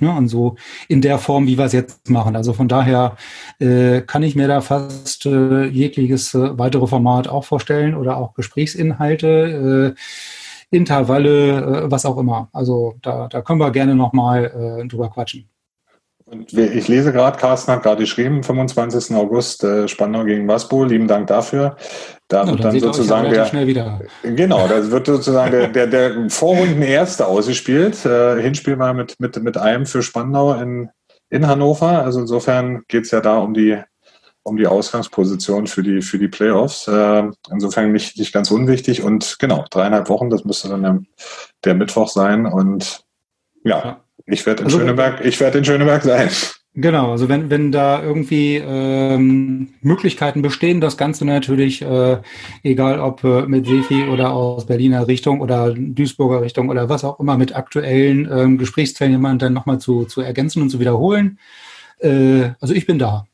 Speaker 1: Ja, und so in der Form, wie wir es jetzt machen. Also von daher äh, kann ich mir da fast äh, jegliches äh, weitere Format auch vorstellen oder auch Gesprächsinhalte, äh, Intervalle, äh, was auch immer. Also da, da können wir gerne nochmal äh, drüber quatschen.
Speaker 3: Und ich lese gerade, Carsten hat gerade geschrieben, 25. August äh, Spandau gegen Waspo, lieben Dank dafür. Da ja, wird dann, dann sozusagen der, genau, da wird sozusagen der, der, der Vorrunden erste ausgespielt. Äh, Hinspiel war mit, mit, mit einem für Spandau in, in Hannover. Also insofern geht es ja da um die, um die Ausgangsposition für die, für die Playoffs. Äh, insofern nicht, nicht ganz unwichtig. Und genau, dreieinhalb Wochen, das müsste dann der, der Mittwoch sein. Und ja. Ich werde in also, Schöneberg, ich werde in Schöneberg sein.
Speaker 1: Genau, also wenn, wenn da irgendwie ähm, Möglichkeiten bestehen, das Ganze natürlich, äh, egal ob äh, mit Sefi oder aus Berliner Richtung oder Duisburger Richtung oder was auch immer, mit aktuellen ähm, Gesprächsteilnehmern dann nochmal zu, zu ergänzen und zu wiederholen. Äh, also ich bin da.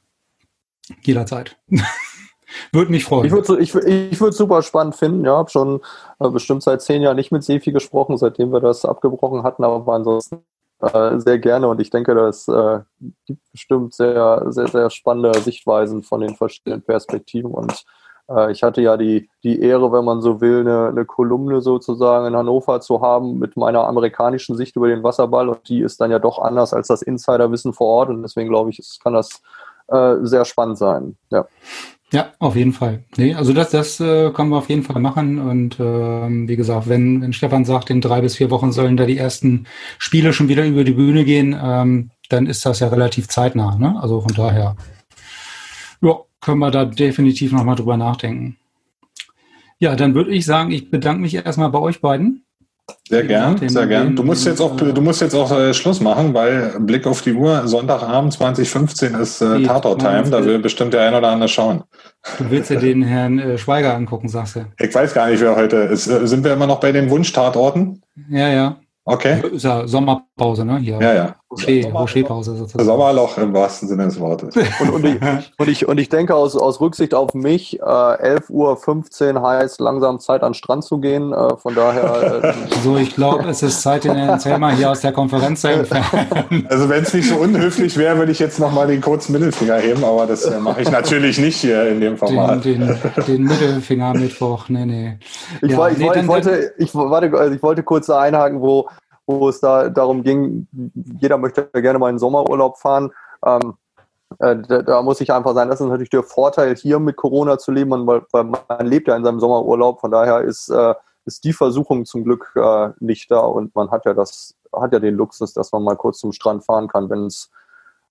Speaker 1: Jederzeit. *laughs* würde mich freuen.
Speaker 2: Ich würde ich, ich würd super spannend finden. Ja, habe schon äh, bestimmt seit zehn Jahren nicht mit Sefi gesprochen, seitdem wir das abgebrochen hatten, aber ansonsten äh, sehr gerne und ich denke, das äh, gibt bestimmt sehr, sehr, sehr spannende Sichtweisen von den verschiedenen Perspektiven und äh, ich hatte ja die, die Ehre, wenn man so will, eine, eine Kolumne sozusagen in Hannover zu haben mit meiner amerikanischen Sicht über den Wasserball und die ist dann ja doch anders als das Insiderwissen vor Ort und deswegen glaube ich, kann das äh, sehr spannend sein. Ja.
Speaker 1: Ja, auf jeden Fall. Nee, also das, das äh, können wir auf jeden Fall machen. Und ähm, wie gesagt, wenn, wenn Stefan sagt, in drei bis vier Wochen sollen da die ersten Spiele schon wieder über die Bühne gehen, ähm, dann ist das ja relativ zeitnah. Ne? Also von daher, ja, können wir da definitiv nochmal drüber nachdenken. Ja, dann würde ich sagen, ich bedanke mich erstmal bei euch beiden
Speaker 3: Sehr gern, sehr gern. Du musst jetzt auch, du musst jetzt auch äh, Schluss machen, weil Blick auf die Uhr, Sonntagabend 2015 ist äh, Tatort-Time, da will bestimmt der ein oder andere schauen.
Speaker 1: Du willst ja den Herrn äh, Schweiger angucken, sagst du.
Speaker 3: Ich weiß gar nicht, wer heute ist. Äh, sind wir immer noch bei den Wunsch-Tatorten?
Speaker 1: Ja, ja.
Speaker 3: Okay.
Speaker 1: Ist ja Sommerpause, ne?
Speaker 3: Hier. Ja, ja.
Speaker 1: Rocher-Pause
Speaker 3: sozusagen. Sommerloch im wahrsten Sinne des Wortes. *laughs*
Speaker 2: und, und, ich, und, ich, und ich denke aus, aus Rücksicht auf mich, äh, 11.15 Uhr heißt langsam Zeit an den Strand zu gehen. Äh, von daher.
Speaker 1: Äh, *laughs* so, ich glaube, es ist Zeit, den Herrn Zellmer hier aus der Konferenz zu entfernen. *laughs*
Speaker 3: Also, wenn es nicht so unhöflich wäre, würde ich jetzt nochmal den kurzen Mittelfinger heben, aber das äh, mache ich natürlich nicht hier in dem Format.
Speaker 1: Den, den, den Mittelfinger Mittwoch, nee, nee.
Speaker 2: Ich, ja, war, ich, nee, ich wollte, ich, warte, also ich wollte kurz einhaken, wo, wo es da darum ging, jeder möchte gerne mal in Sommerurlaub fahren. Ähm, äh, da, da, muss ich einfach sein, das ist natürlich der Vorteil, hier mit Corona zu leben, weil, weil man lebt ja in seinem Sommerurlaub. Von daher ist, äh, ist die Versuchung zum Glück äh, nicht da und man hat ja das, hat ja den Luxus, dass man mal kurz zum Strand fahren kann, wenn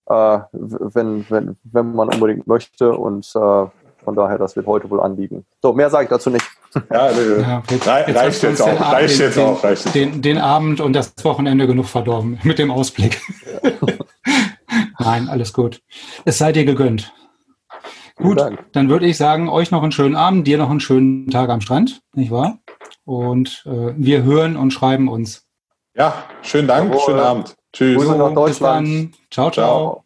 Speaker 2: äh, wenn, wenn, wenn man unbedingt möchte. Und äh, von daher, das wird heute wohl anliegen. So, mehr sage ich dazu nicht.
Speaker 3: Ja, ja jetzt, reicht jetzt, auch. Reicht jetzt
Speaker 1: den,
Speaker 3: auch. Reicht
Speaker 1: den, den, Abend und das Wochenende genug verdorben *laughs* mit dem Ausblick. Ja. Nein, alles gut. Es sei dir gegönnt. Gut, dann würde ich sagen, euch noch einen schönen Abend, dir noch einen schönen Tag am Strand, nicht wahr? Und äh, wir hören und schreiben uns.
Speaker 3: Ja, schönen Dank, Jawohl. schönen Abend.
Speaker 2: Tschüss. Grüße nach Deutschland.
Speaker 1: Bis dann. ciao. ciao. ciao.